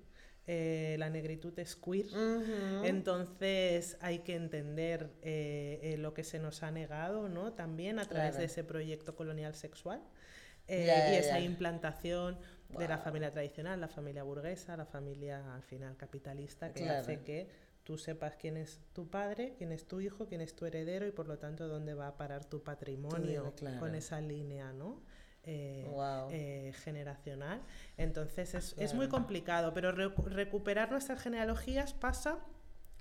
eh, la negritud es queer, entonces hay que entender eh, eh, lo que se nos ha negado, ¿no? También a través de ese proyecto colonial sexual y esa implantación de la familia tradicional, la familia burguesa, la familia al final capitalista, que hace que tú sepas quién es tu padre, quién es tu hijo, quién es tu heredero y por lo tanto dónde va a parar tu patrimonio con esa línea, ¿no? Eh, eh, generacional. Entonces es, es, muy complicado, pero recuperar nuestras genealogías pasa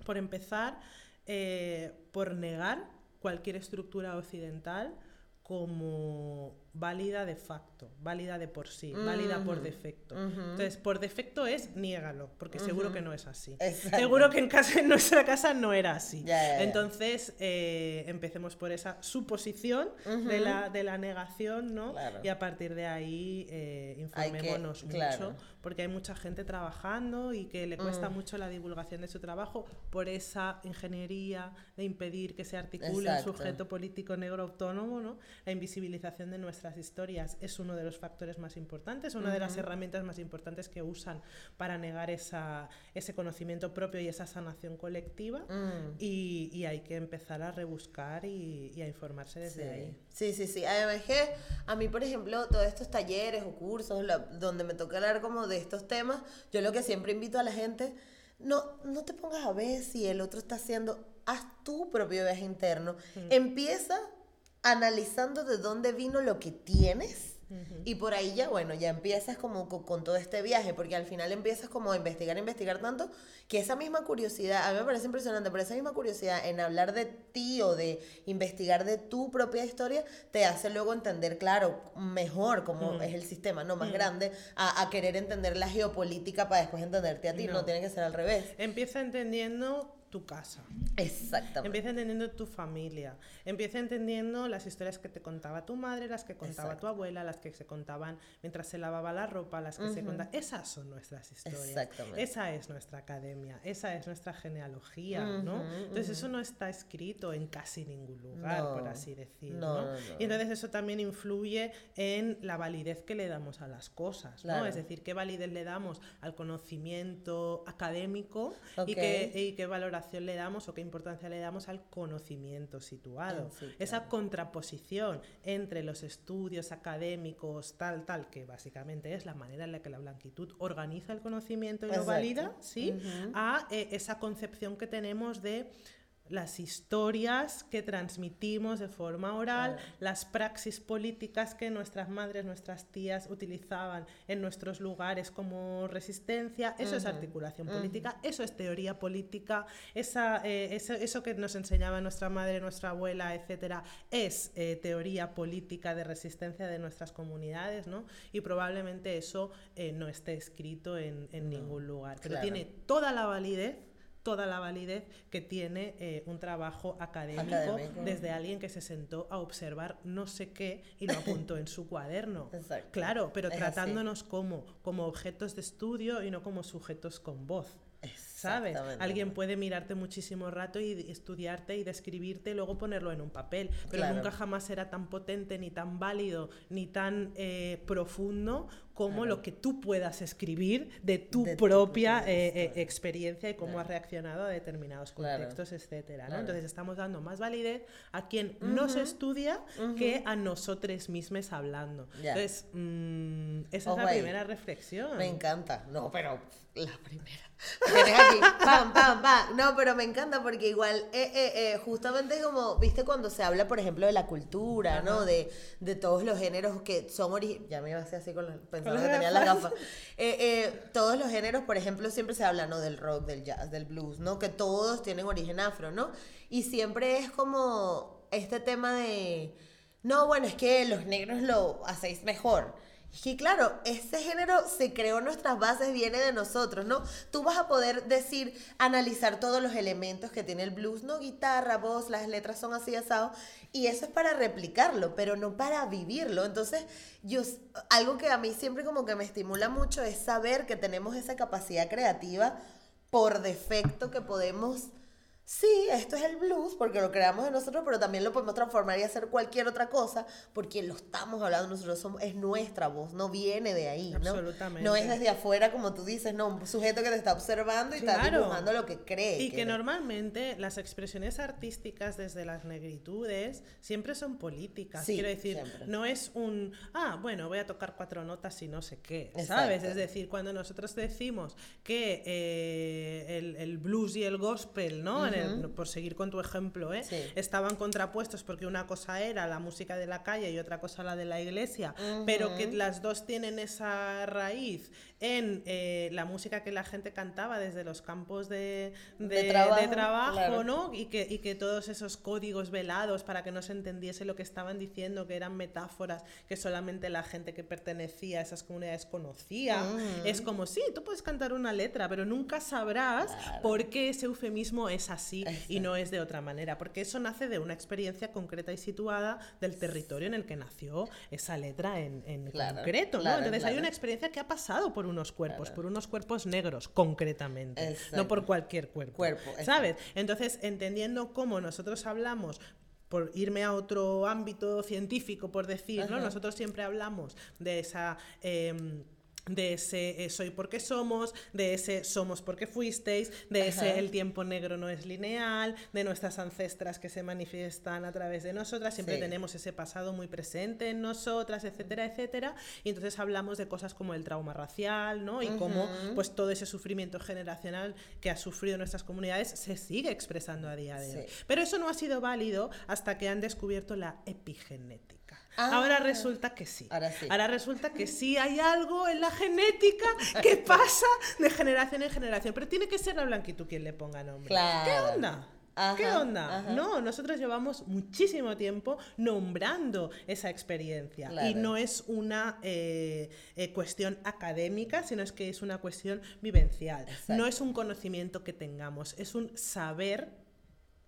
por empezar eh, por negar cualquier estructura occidental como válida de facto, válida de por sí, válida por defecto. Entonces, por defecto es niégalo, porque seguro que no es así. Seguro que en, casa, [LAUGHS] en nuestra casa no era así. Entonces, eh, empecemos por esa suposición de, la, de la negación, ¿no? Y a partir de ahí eh, informémonos mucho, porque hay mucha gente trabajando y que le cuesta mm. mucho la divulgación de su trabajo por esa ingeniería de impedir que se articule un sujeto político negro autónomo, ¿no? La invisibilización de nuestra historias es uno de los factores más importantes, una de las herramientas más importantes que usan para negar esa, ese conocimiento propio y esa sanación colectiva. Mm. y, hay que empezar a rebuscar y, a informarse desde ahí. Sí, sí, sí. Además que a mí, por ejemplo, todos estos talleres o cursos donde me toca hablar como de estos temas, yo lo que siempre invito a la gente, no, no te pongas a ver si el otro está haciendo, haz tu propio viaje interno. Empieza analizando de dónde vino lo que tienes. Y por ahí ya, bueno, ya empiezas como con, todo este viaje, porque al final empiezas como a investigar, investigar tanto, que esa misma curiosidad, a mí me parece impresionante, pero esa misma curiosidad en hablar de ti o de investigar de tu propia historia, te hace luego entender, claro, mejor cómo es el sistema, no más grande, a, querer entender la geopolítica para después entenderte a ti, no. no tiene que ser al revés. Empieza entendiendo tu casa. Exactamente. Empieza entendiendo tu familia. Empieza entendiendo las historias que te contaba tu madre, las que contaba tu abuela, las que se contaban mientras se lavaba la ropa, las que se contaban. Esas son nuestras historias. Exactamente. Esa es nuestra academia, esa es nuestra genealogía, ¿no? Entonces eso no está escrito en casi ningún lugar, por así decirlo. y entonces eso también influye en la validez que le damos a las cosas, ¿no? Es decir, qué validez le damos al conocimiento académico y, qué, y qué valoración le damos o qué importancia le damos al conocimiento situado. Esa contraposición entre los estudios académicos, tal, tal, que básicamente es la manera en la que la blanquitud organiza el conocimiento y lo valida, ¿sí? A eh, esa concepción que tenemos de las historias que transmitimos de forma oral, las praxis políticas que nuestras madres, nuestras tías utilizaban en nuestros lugares como resistencia, eso es articulación política, eso es teoría política, esa, eh, eso, que nos enseñaba nuestra madre, nuestra abuela, etcétera, es eh, teoría política de resistencia de nuestras comunidades, ¿no? Y probablemente eso eh, no esté escrito en, ningún lugar, pero tiene toda la validez toda la validez que tiene eh, un trabajo académico, desde alguien que se sentó a observar no sé qué y lo apuntó en su cuaderno. [LAUGHS] Claro, pero tratándonos como, como objetos de estudio y no como sujetos con voz. ¿Sabes? Alguien puede mirarte muchísimo rato y estudiarte y describirte y luego ponerlo en un papel, pero nunca jamás será tan potente, ni tan válido, ni tan eh, profundo como lo que tú puedas escribir de tu propia eh, eh, experiencia y cómo has reaccionado a determinados contextos, etcétera. Entonces estamos dando más validez a quien nos estudia que a nosotros mismos hablando. Entonces, mm, esa es la primera reflexión. Me encanta. No, pero la primera. Aquí, pam, pam, pam. No, pero me encanta porque igual, eh, justamente como, viste, cuando se habla, por ejemplo, de la cultura, ¿no? De, de todos los géneros que son originales. Ya me iba a hacer así con los tenía la gafa. Eh, eh, todos los géneros, por ejemplo, siempre se habla, ¿no? Del rock, del jazz, del blues, ¿no? Que todos tienen origen afro, ¿no? Y siempre es como este tema de, no, bueno, es que los negros lo hacéis mejor. Y claro, ese género se creó en nuestras bases, viene de nosotros, ¿no? Tú vas a poder decir, analizar todos los elementos que tiene el blues, ¿no? Guitarra, voz, las letras son así asados, y eso es para replicarlo, pero no para vivirlo. Entonces, yo, algo que a mí siempre como que me estimula mucho es saber que tenemos esa capacidad creativa por defecto que podemos sí, esto es el blues porque lo creamos de nosotros, pero también lo podemos transformar y hacer cualquier otra cosa porque lo estamos hablando nosotros, somos, es nuestra voz, no viene de ahí, ¿no? Absolutamente. No es desde afuera, como tú dices, no, un sujeto que te está observando y está Claro. dibujando lo que cree. Y que normalmente las expresiones artísticas desde las negritudes siempre son políticas. Sí, Quiero decir, siempre. no es un, ah, bueno, voy a tocar cuatro notas y no sé qué, Exacto. ¿sabes? Es decir, cuando nosotros decimos que eh, el, el blues y el gospel, ¿no? El- por seguir con tu ejemplo, ¿eh? Sí. estaban contrapuestos porque una cosa era la música de la calle y otra cosa la de la iglesia, pero que las dos tienen esa raíz en eh, la música que la gente cantaba desde los campos de, de- De de trabajo, trabajo, claro. ¿no? Y que, y que todos esos códigos velados para que no se entendiese lo que estaban diciendo, que eran metáforas que solamente la gente que pertenecía a esas comunidades conocía. Es como, sí, tú puedes cantar una letra, pero nunca sabrás por qué ese eufemismo es así y no es de otra manera, porque eso nace de una experiencia concreta y situada del territorio en el que nació esa letra en, en Claro, concreto, ¿no? claro, Entonces hay una experiencia que ha pasado por unos cuerpos, por unos cuerpos negros, concretamente, no por cualquier cuerpo. ¿sabes? Entonces, entendiendo cómo nosotros hablamos por irme a otro ámbito científico, por decir, ¿no? Nosotros siempre hablamos de esa... em, de ese eh, soy porque somos, de ese somos porque fuisteis, de ese el tiempo negro no es lineal, de nuestras ancestras que se manifiestan a través de nosotras, siempre Sí. tenemos ese pasado muy presente en nosotras, etcétera, etcétera. Y entonces hablamos de cosas como el trauma racial, ¿no? Y cómo pues todo ese sufrimiento generacional que ha sufrido nuestras comunidades se sigue expresando a día de Sí. hoy. Pero eso no ha sido válido hasta que han descubierto la epigenética. Ah. Ahora resulta que sí. Ahora sí. Ahora resulta que sí hay algo en la genética que [LAUGHS] pasa de generación en generación. Pero tiene que ser la blanquitud quien le ponga nombre. Claro. ¿Qué onda? ¿Qué onda? ajá. No, nosotros llevamos muchísimo tiempo nombrando esa experiencia. Y no es una eh, eh, cuestión académica, sino es que es una cuestión vivencial. Exacto. No es un conocimiento que tengamos, es un saber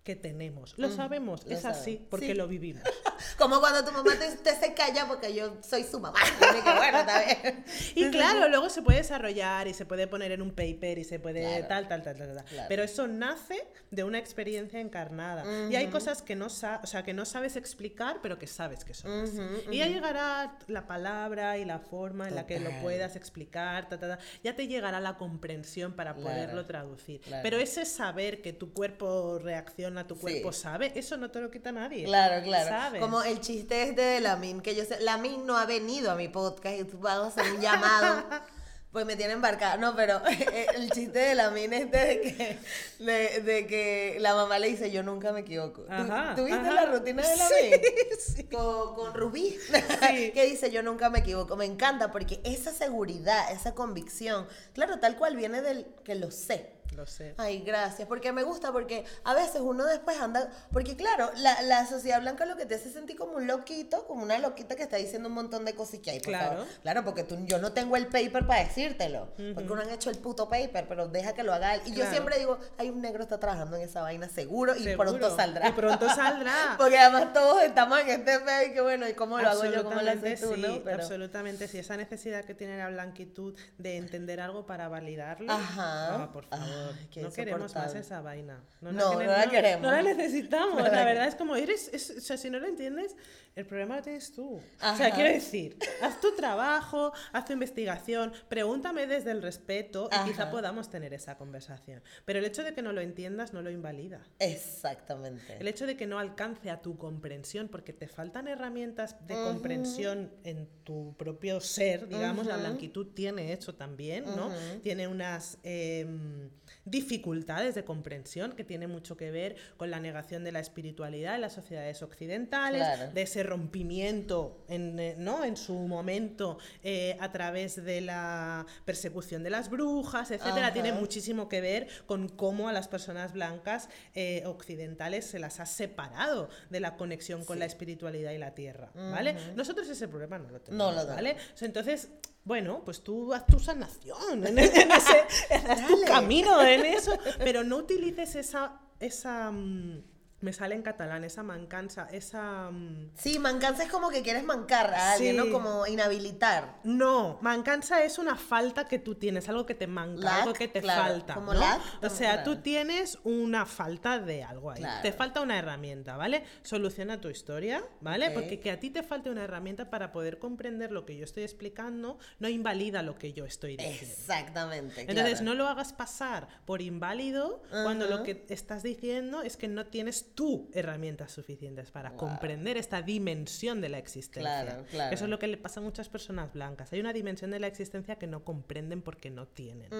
que tenemos. Lo sabemos, lo es así, sabemos. porque Sí. lo vivimos. [LAUGHS] Como cuando tu mamá te, te se calla porque yo soy su mamá. Y que bueno. [LAUGHS] Y claro, luego se puede desarrollar y se puede poner en un paper y se puede Claro. tal, tal, tal, tal, tal. Claro. Pero eso nace de una experiencia encarnada. Y hay cosas que no, sa- o sea, que no sabes explicar, pero que sabes que son así. Y ya llegará la palabra y la forma en la que lo Total. puedas explicar, ta, ta, ta. ya te llegará la comprensión para Claro. poderlo traducir. Pero ese saber que tu cuerpo reacciona, tu Sí. cuerpo sabe, eso no te lo quita nadie. Claro, claro. ¿Sabes? Como el chiste este de Lamin, que yo sé, Lamin no ha venido a mi podcast y tú vas a hacer un llamado. [LAUGHS] Pues me tiene embarcada. No, pero [LAUGHS] el chiste de Lamin este de que, de, de que la mamá le dice, yo nunca me equivoco. ¿Tú- Ajá, ¿Tú, viste ajá. la rutina de Lamin? [LAUGHS] Con, con Rubí. Sí. que dice, yo nunca me equivoco. Me encanta porque esa seguridad, esa convicción, claro, tal cual viene del que lo sé. Lo sé. Ay, gracias, porque me gusta, porque a veces uno después anda, porque claro, la, la sociedad blanca lo que te hace sentir como un loquito, como una loquita que está diciendo un montón de cosas que hay, por Claro. favor. Claro, porque tú, yo no tengo el paper para decírtelo, porque uno han hecho el puto paper, pero deja que lo haga él. Y yo siempre digo, hay un negro está trabajando en esa vaina seguro y Seguro. pronto saldrá. Y pronto saldrá. [LAUGHS] porque además todos estamos en este y que bueno, ¿y cómo lo hago yo? ¿Cómo lo haces tú? sí, no? Pero- absolutamente sí. Esa necesidad que tiene la blanquitud de entender algo para validarlo. Ajá. Ah, por favor. Ay, no queremos más esa vaina. No, no la queremos. No la necesitamos. La verdad es como eres. es- o sea, si no lo entiendes, el problema lo tienes tú. O sea, quiero decir, haz tu trabajo, haz tu investigación, pregúntame desde el respeto y quizá podamos tener esa conversación. Pero el hecho de que no lo entiendas no lo invalida. Exactamente. El hecho de que no alcance a tu comprensión, porque te faltan herramientas de comprensión en tu propio ser, digamos, la blanquitud tiene eso también, ¿no? Tiene unas em, dificultades de comprensión que tiene mucho que ver con la negación de la espiritualidad en las sociedades occidentales, Claro. de ese rompimiento en, eh, ¿no? en su momento eh, a través de la persecución de las brujas, etcétera, Ajá. tiene muchísimo que ver con cómo a las personas blancas eh, occidentales se las ha separado de la conexión con la espiritualidad y la tierra, ¿vale? Nosotros ese problema no lo tenemos, No lo ¿vale? O sea, entonces, bueno, pues tú haz tu sanación en, en ese, [LAUGHS] haz tu camino en eso, pero no utilices esa, esa, mm, me sale en catalán, esa mancanza, esa... mm, Sí, mancanza es como que quieres mancar a alguien, Sí. ¿no? Como inhabilitar. No, mancanza es una falta que tú tienes, algo que te manca, Lack, algo que te claro, falta. como ¿no? lack, o sea, tú tienes una falta de algo ahí. Claro. Te falta una herramienta, ¿vale? Soluciona tu historia, ¿vale? Porque que a ti te falte una herramienta para poder comprender lo que yo estoy explicando no invalida lo que yo estoy diciendo. Exactamente. Entonces, no lo hagas pasar por inválido cuando lo que estás diciendo es que no tienes tú herramientas suficientes para comprender esta dimensión de la existencia. Claro, claro. Eso es lo que le pasa a muchas personas blancas. Hay una dimensión de la existencia que no comprenden porque no tienen,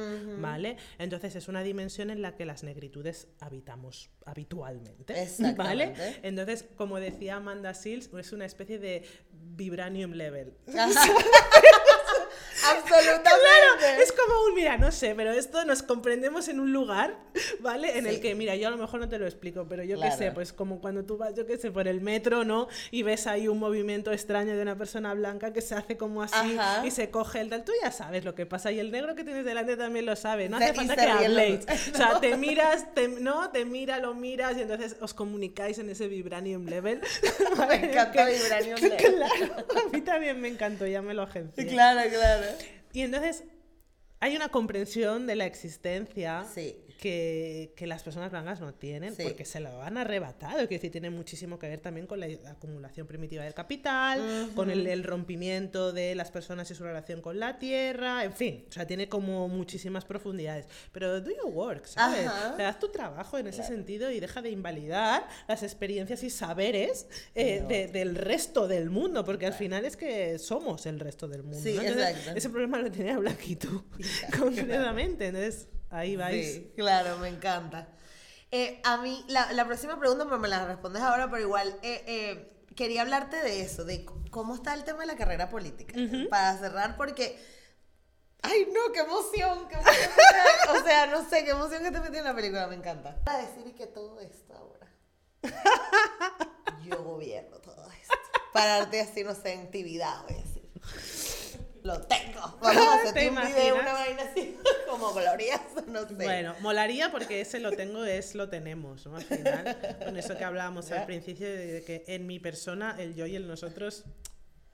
¿vale? Entonces, es una dimensión en la que las negritudes habitamos habitualmente, [LAUGHS] ¿vale? Entonces, como decía Amanda Seals, es una especie de vibranium level. [LAUGHS] [LAUGHS] Absolutamente. Es como un, mira, no sé, pero esto nos comprendemos en un lugar, ¿vale? En el Sí. que, mira, yo a lo mejor no te lo explico, pero yo qué Claro. sé, pues como cuando tú vas, yo qué sé, por el metro, ¿no? Y ves ahí un movimiento extraño de una persona blanca que se hace como así Ajá. y se coge el tal. Tú ya sabes lo que pasa y el negro que tienes delante también lo sabe. No hace falta que el habléis. otro. O sea, [LAUGHS] te miras, te, ¿no? Te mira, lo miras y entonces os comunicáis en ese vibranium level. [LAUGHS] Me encanta Vibranium Level. Claro, a mí también me encantó, ya me lo agencié. Claro, claro. Y entonces hay una comprensión de la existencia Sí. Que, que las personas blancas no tienen Sí. porque se lo han arrebatado. Quiero decir, tiene muchísimo que ver también con la acumulación primitiva del capital, con el, el rompimiento de las personas y su relación con la tierra, en fin, o sea, tiene como muchísimas profundidades. Pero do your work, ¿sabes? Ajá. O sea, haz tu trabajo en ese sentido y deja de invalidar las experiencias y saberes eh, de- del resto del mundo, porque al final es que somos el resto del mundo. Sí, ¿no? Entonces, ese problema lo tenía Blanquito [LAUGHS] [LAUGHS] completamente. Entonces, ahí vais. Sí, claro, me encanta. Eh, a mí, la, la próxima pregunta, me la respondes ahora, pero igual, eh, eh, quería hablarte de eso, de cómo está el tema de la carrera política. Para cerrar, porque. ¡Ay, no! ¡Qué emoción! ¡Qué emoción! [LAUGHS] o sea, no sé, qué emoción que te metí en la película, me encanta. Para decir que todo esto ahora. [LAUGHS] Yo gobierno todo esto. Pararte así, no sé, en actividad, voy a decir. Lo tengo. Vamos a [LAUGHS] hacer ¿Te un video, una imaginas? vaina así, [LAUGHS] como glorioso, no sé. Bueno, molaría porque ese lo tengo es lo tenemos, ¿no? Al final, con eso que hablábamos al principio de que en mi persona el yo y el nosotros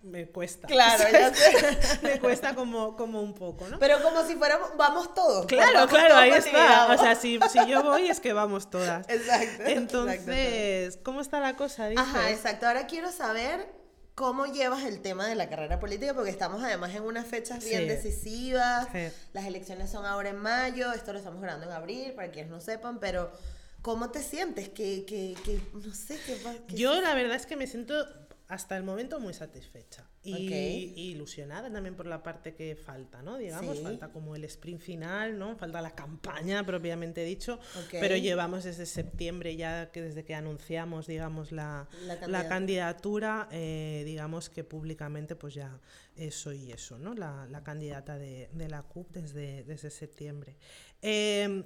me cuesta. Claro, [LAUGHS] ya sé. me cuesta como, como un poco, ¿no? Pero como si fuéramos, vamos todos. Claro, vamos claro, todos ahí está. O sea, si, si yo voy es que vamos todas. Exacto. Entonces, ¿cómo está la cosa? Dices? Ajá, exacto. Ahora quiero saber cómo llevas el tema de la carrera política, porque estamos además en unas fechas bien Sí. decisivas. Sí. Las elecciones son ahora en mayo, esto lo estamos grabando en abril, para quienes no sepan, pero ¿cómo te sientes? Que, que, que no sé, qué qué Yo la verdad es que me siento hasta el momento muy satisfecha y, ilusionada también por la parte que falta, ¿no? Digamos, Sí. falta como el sprint final, ¿no? Falta la campaña propiamente dicho, pero llevamos desde septiembre ya que desde que anunciamos, digamos, la, La la candidatura. candidatura, eh, digamos que públicamente pues ya eh, soy eso, ¿no? La, la candidata de, de la CUP desde, desde septiembre. Eh,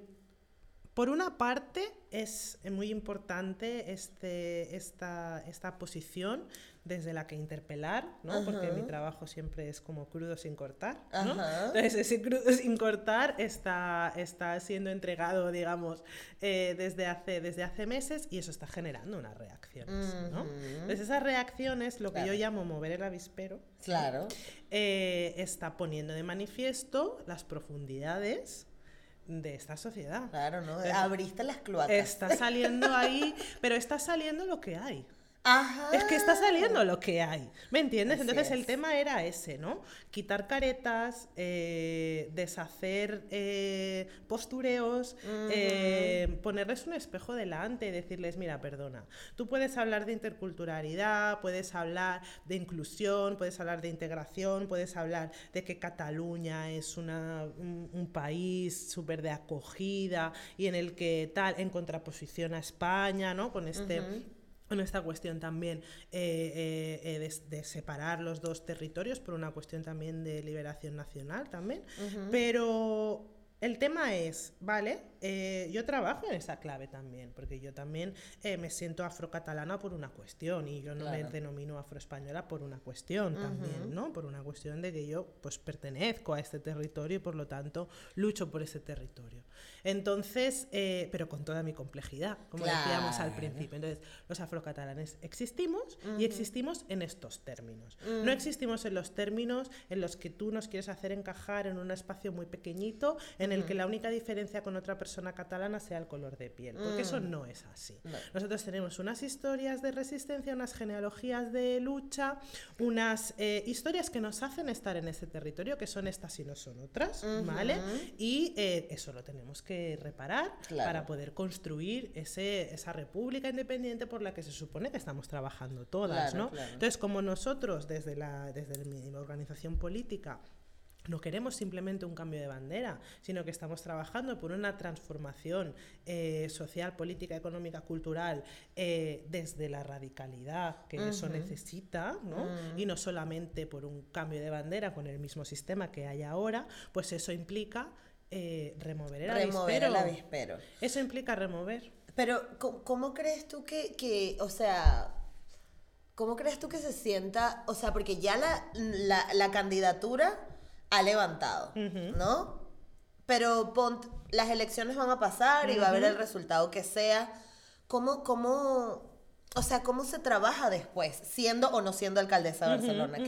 por una parte, es muy importante este, esta, esta posición desde la que interpelar, ¿no? Porque Ajá. mi trabajo siempre es como crudo sin cortar, ¿no? Ajá. Entonces, ese crudo sin cortar está, está siendo entregado, digamos, eh, desde, hace, desde hace meses y eso está generando unas reacciones, ¿no? Ujú. Entonces, esas reacciones, lo que Claro. yo llamo mover el avispero, Claro. eh, está poniendo de manifiesto las profundidades de esta sociedad. Claro, ¿no? Abriste las cloacas. Está saliendo ahí, [LAUGHS] pero está saliendo lo que hay. Ajá. Es que está saliendo lo que hay, ¿me entiendes? Así Entonces es. el tema era ese, ¿no? Quitar caretas, eh, deshacer eh, postureos, eh, ponerles un espejo delante y decirles, mira, perdona, tú puedes hablar de interculturalidad, puedes hablar de inclusión, puedes hablar de integración, puedes hablar de que Cataluña es una, un, un país súper de acogida y en el que tal, en contraposición a España, ¿no? Con este en esta cuestión también eh, eh, eh, de, de separar los dos territorios por una cuestión también de liberación nacional también pero el tema es, ¿vale? Eh, yo trabajo en esa clave también, porque yo también eh, me siento afrocatalana por una cuestión y yo no me denomino afroespañola por una cuestión también, ¿no? Por una cuestión de que yo pues pertenezco a este territorio y por lo tanto lucho por ese territorio. Entonces, eh, pero con toda mi complejidad, como decíamos al principio. Entonces, los afrocatalanes existimos y existimos en estos términos. No existimos en los términos en los que tú nos quieres hacer encajar en un espacio muy pequeñito, en el que la única diferencia con otra persona catalana sea el color de piel, porque eso no es así. Nosotros tenemos unas historias de resistencia, unas genealogías de lucha, unas eh, historias que nos hacen estar en ese territorio, que son estas y no son otras, ¿vale? Y eh, eso lo tenemos que reparar para poder construir ese, esa república independiente por la que se supone que estamos trabajando todas, ¿no? Entonces, como nosotros desde, la, desde mi organización política no queremos simplemente un cambio de bandera, sino que estamos trabajando por una transformación eh, social, política, económica, cultural eh, desde la radicalidad que eso necesita, ¿no? y no solamente por un cambio de bandera con el mismo sistema que hay ahora, pues eso implica eh, remover el remover avispero. Eso implica remover. Pero, ¿cómo, crees tú que, o sea, cómo crees tú que se sienta, o sea, porque ya la, candidatura ha levantado, ¿no? Pero las elecciones van a pasar y va a haber el resultado que sea. ¿Cómo, cómo, o sea, cómo se trabaja después, siendo o no siendo alcaldesa de Barcelona?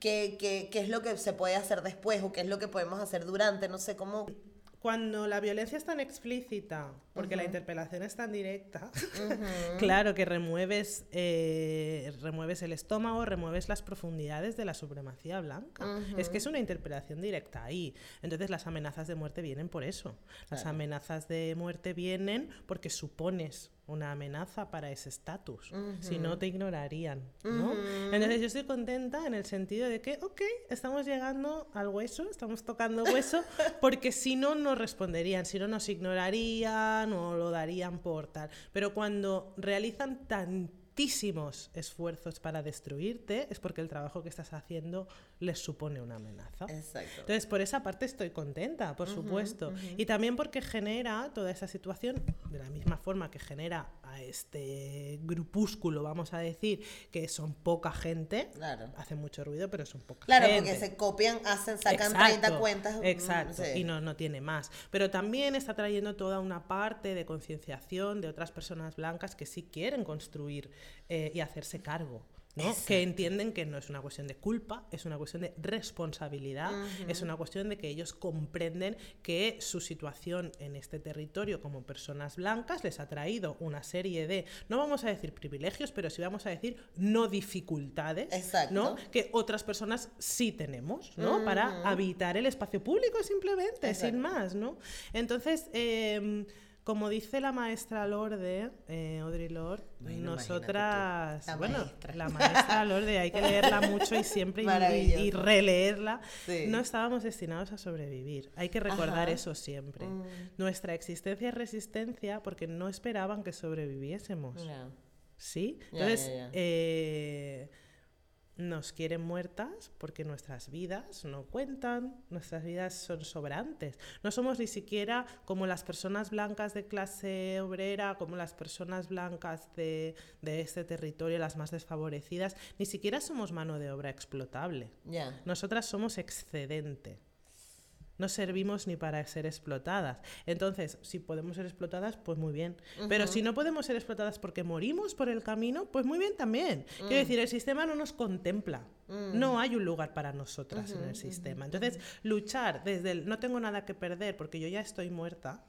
qué, es lo que se puede hacer después o qué es lo que podemos hacer durante, no sé cómo... Cuando la violencia es tan explícita, porque la interpelación es tan directa, [LAUGHS] claro que remueves, eh, remueves el estómago, remueves las profundidades de la supremacía blanca. Es que es una interpelación directa ahí. Entonces las amenazas de muerte vienen por eso. Las amenazas de muerte vienen porque supones una amenaza para ese estatus. Si no, te ignorarían. ¿no? Entonces yo estoy contenta en el sentido de que, ok, estamos llegando al hueso, estamos tocando hueso, [LAUGHS] porque si no, no responderían, si no, nos ignorarían o lo darían por tal. Pero cuando realizan tan esfuerzos para destruirte, es porque el trabajo que estás haciendo les supone una amenaza. Exacto. Entonces, por esa parte estoy contenta, por supuesto. Y también porque genera toda esa situación, de la misma forma que genera a este grupúsculo, vamos a decir, que son poca gente, claro. hacen mucho ruido, pero son poca gente. Claro, porque se copian, hacen, sacan 30 cuentas. Exacto, y no, no tiene más. Pero también está trayendo toda una parte de concienciación de otras personas blancas que sí quieren construir eh, y hacerse cargo. ¿No? que entienden que no es una cuestión de culpa, es una cuestión de responsabilidad, es una cuestión de que ellos comprenden que su situación en este territorio como personas blancas les ha traído una serie de, no vamos a decir privilegios, pero sí vamos a decir no dificultades, ¿no? que otras personas sí tenemos, ¿no? Para habitar el espacio público simplemente, sin más, ¿no? Entonces, eh, como dice la maestra Lorde, eh, Audrey Lorde, nosotras, bueno, la maestra Lorde, hay que leerla mucho y siempre y, releerla, no estábamos destinados a sobrevivir. Hay que recordar eso siempre. Mm. Nuestra existencia es resistencia porque no esperaban que sobreviviésemos. ¿Sí? Entonces, eh, nos quieren muertas porque nuestras vidas no cuentan, nuestras vidas son sobrantes. No somos ni siquiera como las personas blancas de clase obrera, como las personas blancas de, este territorio, las más desfavorecidas, ni siquiera somos mano de obra explotable. Nosotras somos excedente no servimos ni para ser explotadas. Entonces, si podemos ser explotadas, pues muy bien. Pero si no podemos ser explotadas porque morimos por el camino, pues muy bien también. Quiero mm. decir, el sistema no nos contempla. Mm. No hay un lugar para nosotras en el sistema. Entonces, luchar desde el no tengo nada que perder porque yo ya estoy muerta.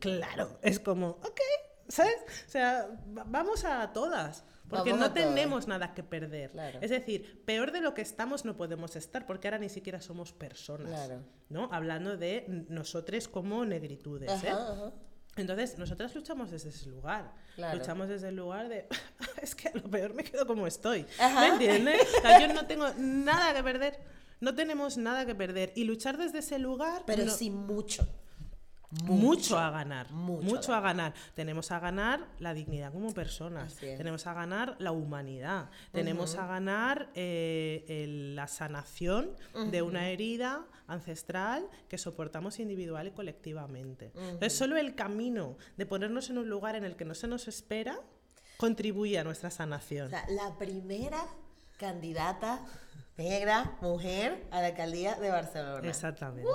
Claro, es como, ok, ¿sabes? O sea, vamos a todas. Porque no tenemos nada que perder. Es decir, peor de lo que estamos no podemos estar, porque ahora ni siquiera somos personas. ¿no? Hablando de nosotros como negritudes. ¿eh? Entonces, nosotras luchamos desde ese lugar. Luchamos desde el lugar de, [LAUGHS] es que a lo peor me quedo como estoy. ¿Me entiendes? yo no tengo nada que perder. No tenemos nada que perder. Y luchar desde ese lugar... Pero sin mucho. Mucho, a ganar. Mucho, a, ganar. Tenemos a ganar la dignidad como personas. Tenemos a ganar la humanidad. Tenemos a ganar eh, la sanación de una herida ancestral que soportamos individual y colectivamente. Entonces, solo el camino de ponernos en un lugar en el que no se nos espera contribuye a nuestra sanación. O sea, la primera candidata negra, mujer, a la alcaldía de Barcelona. Exactamente.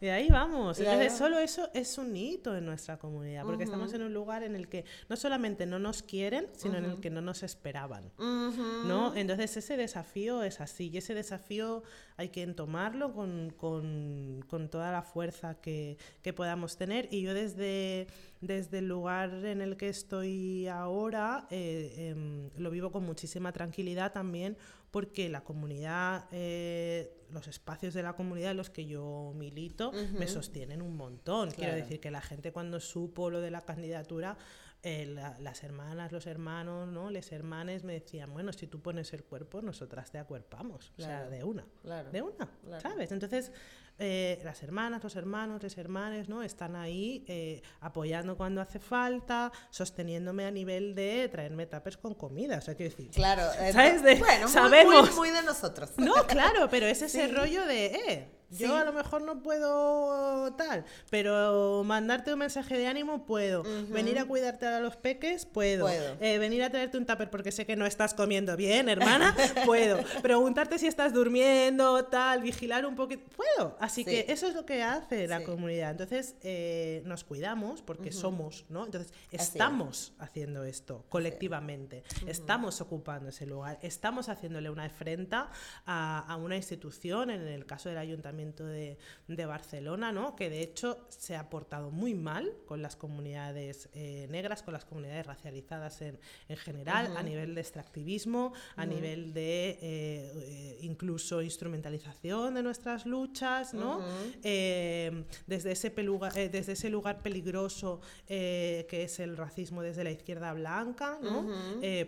Y ahí vamos. Entonces, solo eso es un hito en nuestra comunidad, porque estamos en un lugar en el que no solamente no nos quieren, sino en el que no nos esperaban. ¿no? Entonces, ese desafío es así, y ese desafío hay que tomarlo con, con, con toda la fuerza que, que, podamos tener. Y yo desde, desde el lugar en el que estoy ahora, eh, em, lo vivo con muchísima tranquilidad también, porque la comunidad, eh, los espacios de la comunidad en los que yo milito me sostienen un montón. Quiero decir que la gente cuando supo lo de la candidatura, eh, las hermanas, los hermanos, ¿no? Les hermanes me decían, bueno, si tú pones el cuerpo, nosotras te acuerpamos. O sea, de una. De una, ¿sabes? Entonces, eh, las hermanas, los hermanos, los hermanes, ¿no? Están ahí eh, apoyando cuando hace falta, sosteniéndome a nivel de traerme tapers con comida. O sea, quiero decir. Claro, ¿sabes? bueno, sabemos. Muy, de nosotros. No, claro, pero es ese rollo de, eh, yo a lo mejor no puedo tal, pero mandarte un mensaje de ánimo puedo. Venir a cuidarte a los peques puedo. Eh, venir a traerte un tupper porque sé que no estás comiendo bien, hermana, [LAUGHS] puedo. Preguntarte si estás durmiendo, tal, vigilar un poquito, puedo. Así que eso es lo que hace la comunidad. Entonces eh, nos cuidamos porque somos, ¿no? Entonces estamos haciendo esto colectivamente, estamos ocupando ese lugar, estamos haciéndole una afrenta a, a una institución, en el caso del ayuntamiento de, Barcelona, ¿no? que de hecho se ha portado muy mal con las comunidades eh, negras, con las comunidades racializadas en, general, a nivel de extractivismo, a nivel de eh, eh, incluso instrumentalización de nuestras luchas, ¿no? desde, ese desde ese lugar peligroso que es el racismo desde la izquierda blanca, ¿no?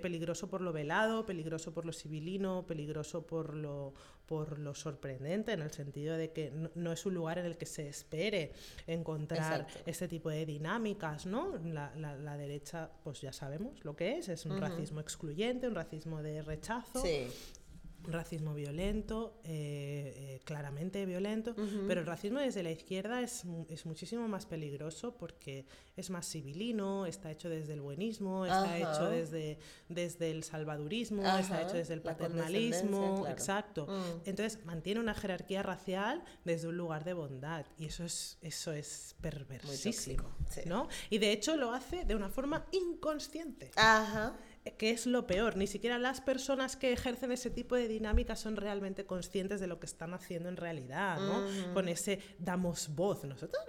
peligroso por lo velado, peligroso por lo civilino, peligroso por lo por lo sorprendente, en el sentido de que no, es un lugar en el que se espere encontrar este tipo de dinámicas, ¿no? La, la, derecha, pues ya sabemos lo que es, es un racismo excluyente, un racismo de rechazo, sí racismo violento, eh, eh, claramente violento, pero el racismo desde la izquierda es, es, muchísimo más peligroso porque es más civilino, está hecho desde el buenismo, está hecho desde, desde el salvadurismo, está hecho desde el paternalismo, exacto. Mm. Entonces mantiene una jerarquía racial desde un lugar de bondad y eso es, eso es perversísimo, ¿no? Y de hecho lo hace de una forma inconsciente. Ajá que es lo peor. Ni siquiera las personas que ejercen ese tipo de dinámica son realmente conscientes de lo que están haciendo en realidad, ¿no? Con ese damos voz. Nosotros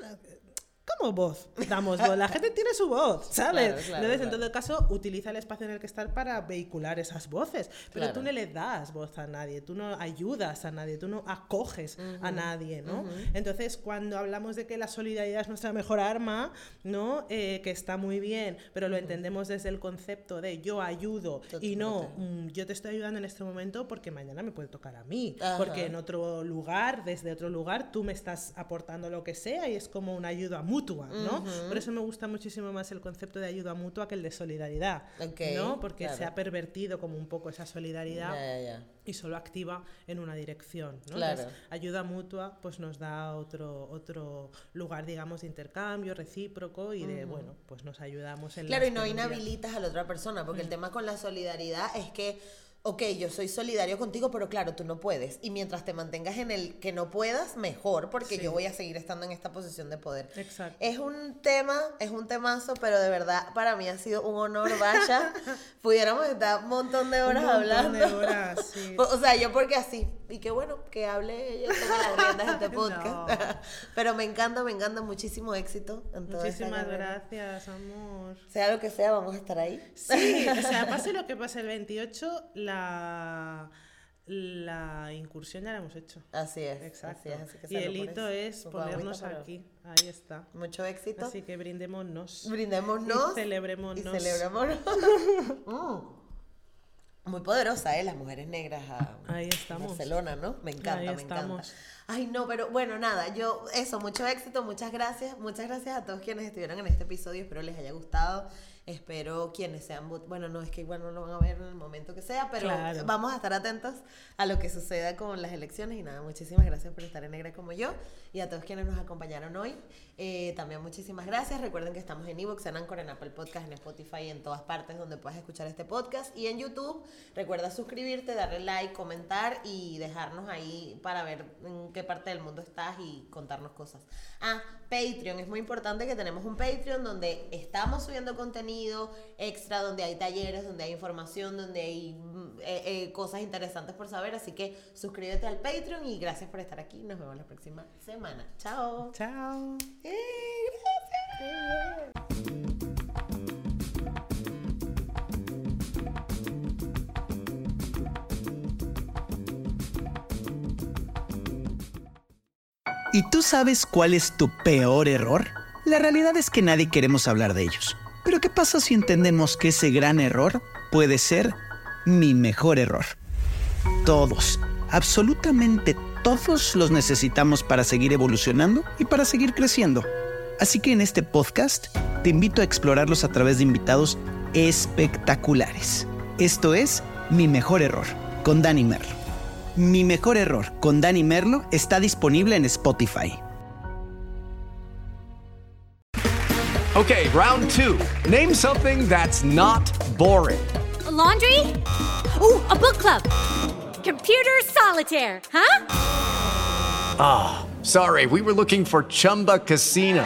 ¿Cómo voz? Damos voz. La gente tiene su voz, [LAUGHS] ¿sabes? Entonces, en todo caso, utiliza el espacio en el que estar para vehicular esas voces. Pero tú no le das voz a nadie, tú no ayudas a nadie, tú no acoges a nadie, ¿no? Entonces, cuando hablamos de que la solidaridad es nuestra mejor arma, ¿no? Eh, que está muy bien, pero lo entendemos desde el concepto de yo ayudo y no mm, yo te estoy ayudando en este momento porque mañana me puede tocar a mí. Porque en otro lugar, desde otro lugar, tú me estás aportando lo que sea y es como una ayuda mutua ¿no? Por eso me gusta muchísimo más el concepto de ayuda mutua que el de solidaridad, ¿no? Porque se ha pervertido como un poco esa solidaridad y solo activa en una dirección, ¿no? ayuda mutua pues nos da otro otro lugar, digamos, de intercambio recíproco y de, bueno, pues nos ayudamos en Claro, y no inhabilitas a la otra persona, porque el mm. tema con la solidaridad es que ok, yo soy solidario contigo, pero claro, tú no puedes. Y mientras te mantengas en el que no puedas, mejor, porque yo voy a seguir estando en esta posición de poder. Exacto. Es un tema, es un temazo, pero de verdad para mí ha sido un honor, vaya. [LAUGHS] Pudiéramos estar un montón de horas un montón hablando. De horas, sí. [LAUGHS] o sea, yo porque así. Y qué bueno que hable ella las riendas de este [LAUGHS] [LAUGHS] podcast. [LAUGHS] pero me encanta, me encanta, muchísimo éxito en Muchísimas gracias, amor. Sea lo que sea, vamos a estar ahí. Sí, o sea, pase lo que pase el 28, la la, incursión ya la hemos hecho. Así es. Exacto. y el hito es ponernos aquí. Ahí está. Mucho éxito. Así que brindémonos. Brindémonos. Y celebrémonos. Y celebrémonos. Mm. Muy poderosa, ¿eh? Las mujeres negras a Ahí estamos. Barcelona, ¿no? Me encanta, Ahí me encanta. Ay, no, pero bueno, nada, yo, eso, mucho éxito, muchas gracias. Muchas gracias a todos quienes estuvieron en este episodio. Espero les haya gustado. Espero quienes sean, bueno, no es que igual no lo van a ver en el momento que sea, pero Claro. vamos a estar atentos a lo que suceda con las elecciones. Y nada, muchísimas gracias por estar en Negra como yo y a todos quienes nos acompañaron hoy. Eh, también muchísimas gracias. Recuerden que estamos en Evox, en Anchor, en Apple Podcast, en Spotify, en todas partes donde puedas escuchar este podcast. Y en YouTube, recuerda suscribirte, darle like, comentar y dejarnos ahí para ver en qué parte del mundo estás y contarnos cosas. Ah, Patreon. Es muy importante que tenemos un Patreon donde estamos subiendo contenido extra, donde hay talleres, donde hay información, donde hay mm, eh, eh, cosas interesantes por saber. Así que suscríbete al Patreon y gracias por estar aquí. Nos vemos la próxima semana. Chao. Chao. ¡Eh, gracias! ¿Y tú sabes cuál es tu peor error? La realidad es que nadie queremos hablar de ellos. Pero ¿qué pasa si entendemos que ese gran error puede ser mi mejor error? Todos, absolutamente todos los necesitamos para seguir evolucionando y para seguir creciendo. Así que en este podcast te invito a explorarlos a través de invitados espectaculares. Esto es Mi Mejor Error, con Dani Merlo. Mi Mejor Error, con Dani Merlo, está disponible en Spotify. Okay, round two. Name something that's not boring. A laundry? Ooh, a book club. Computer solitaire, huh? Ah, sorry, we were looking for Chumba Casino.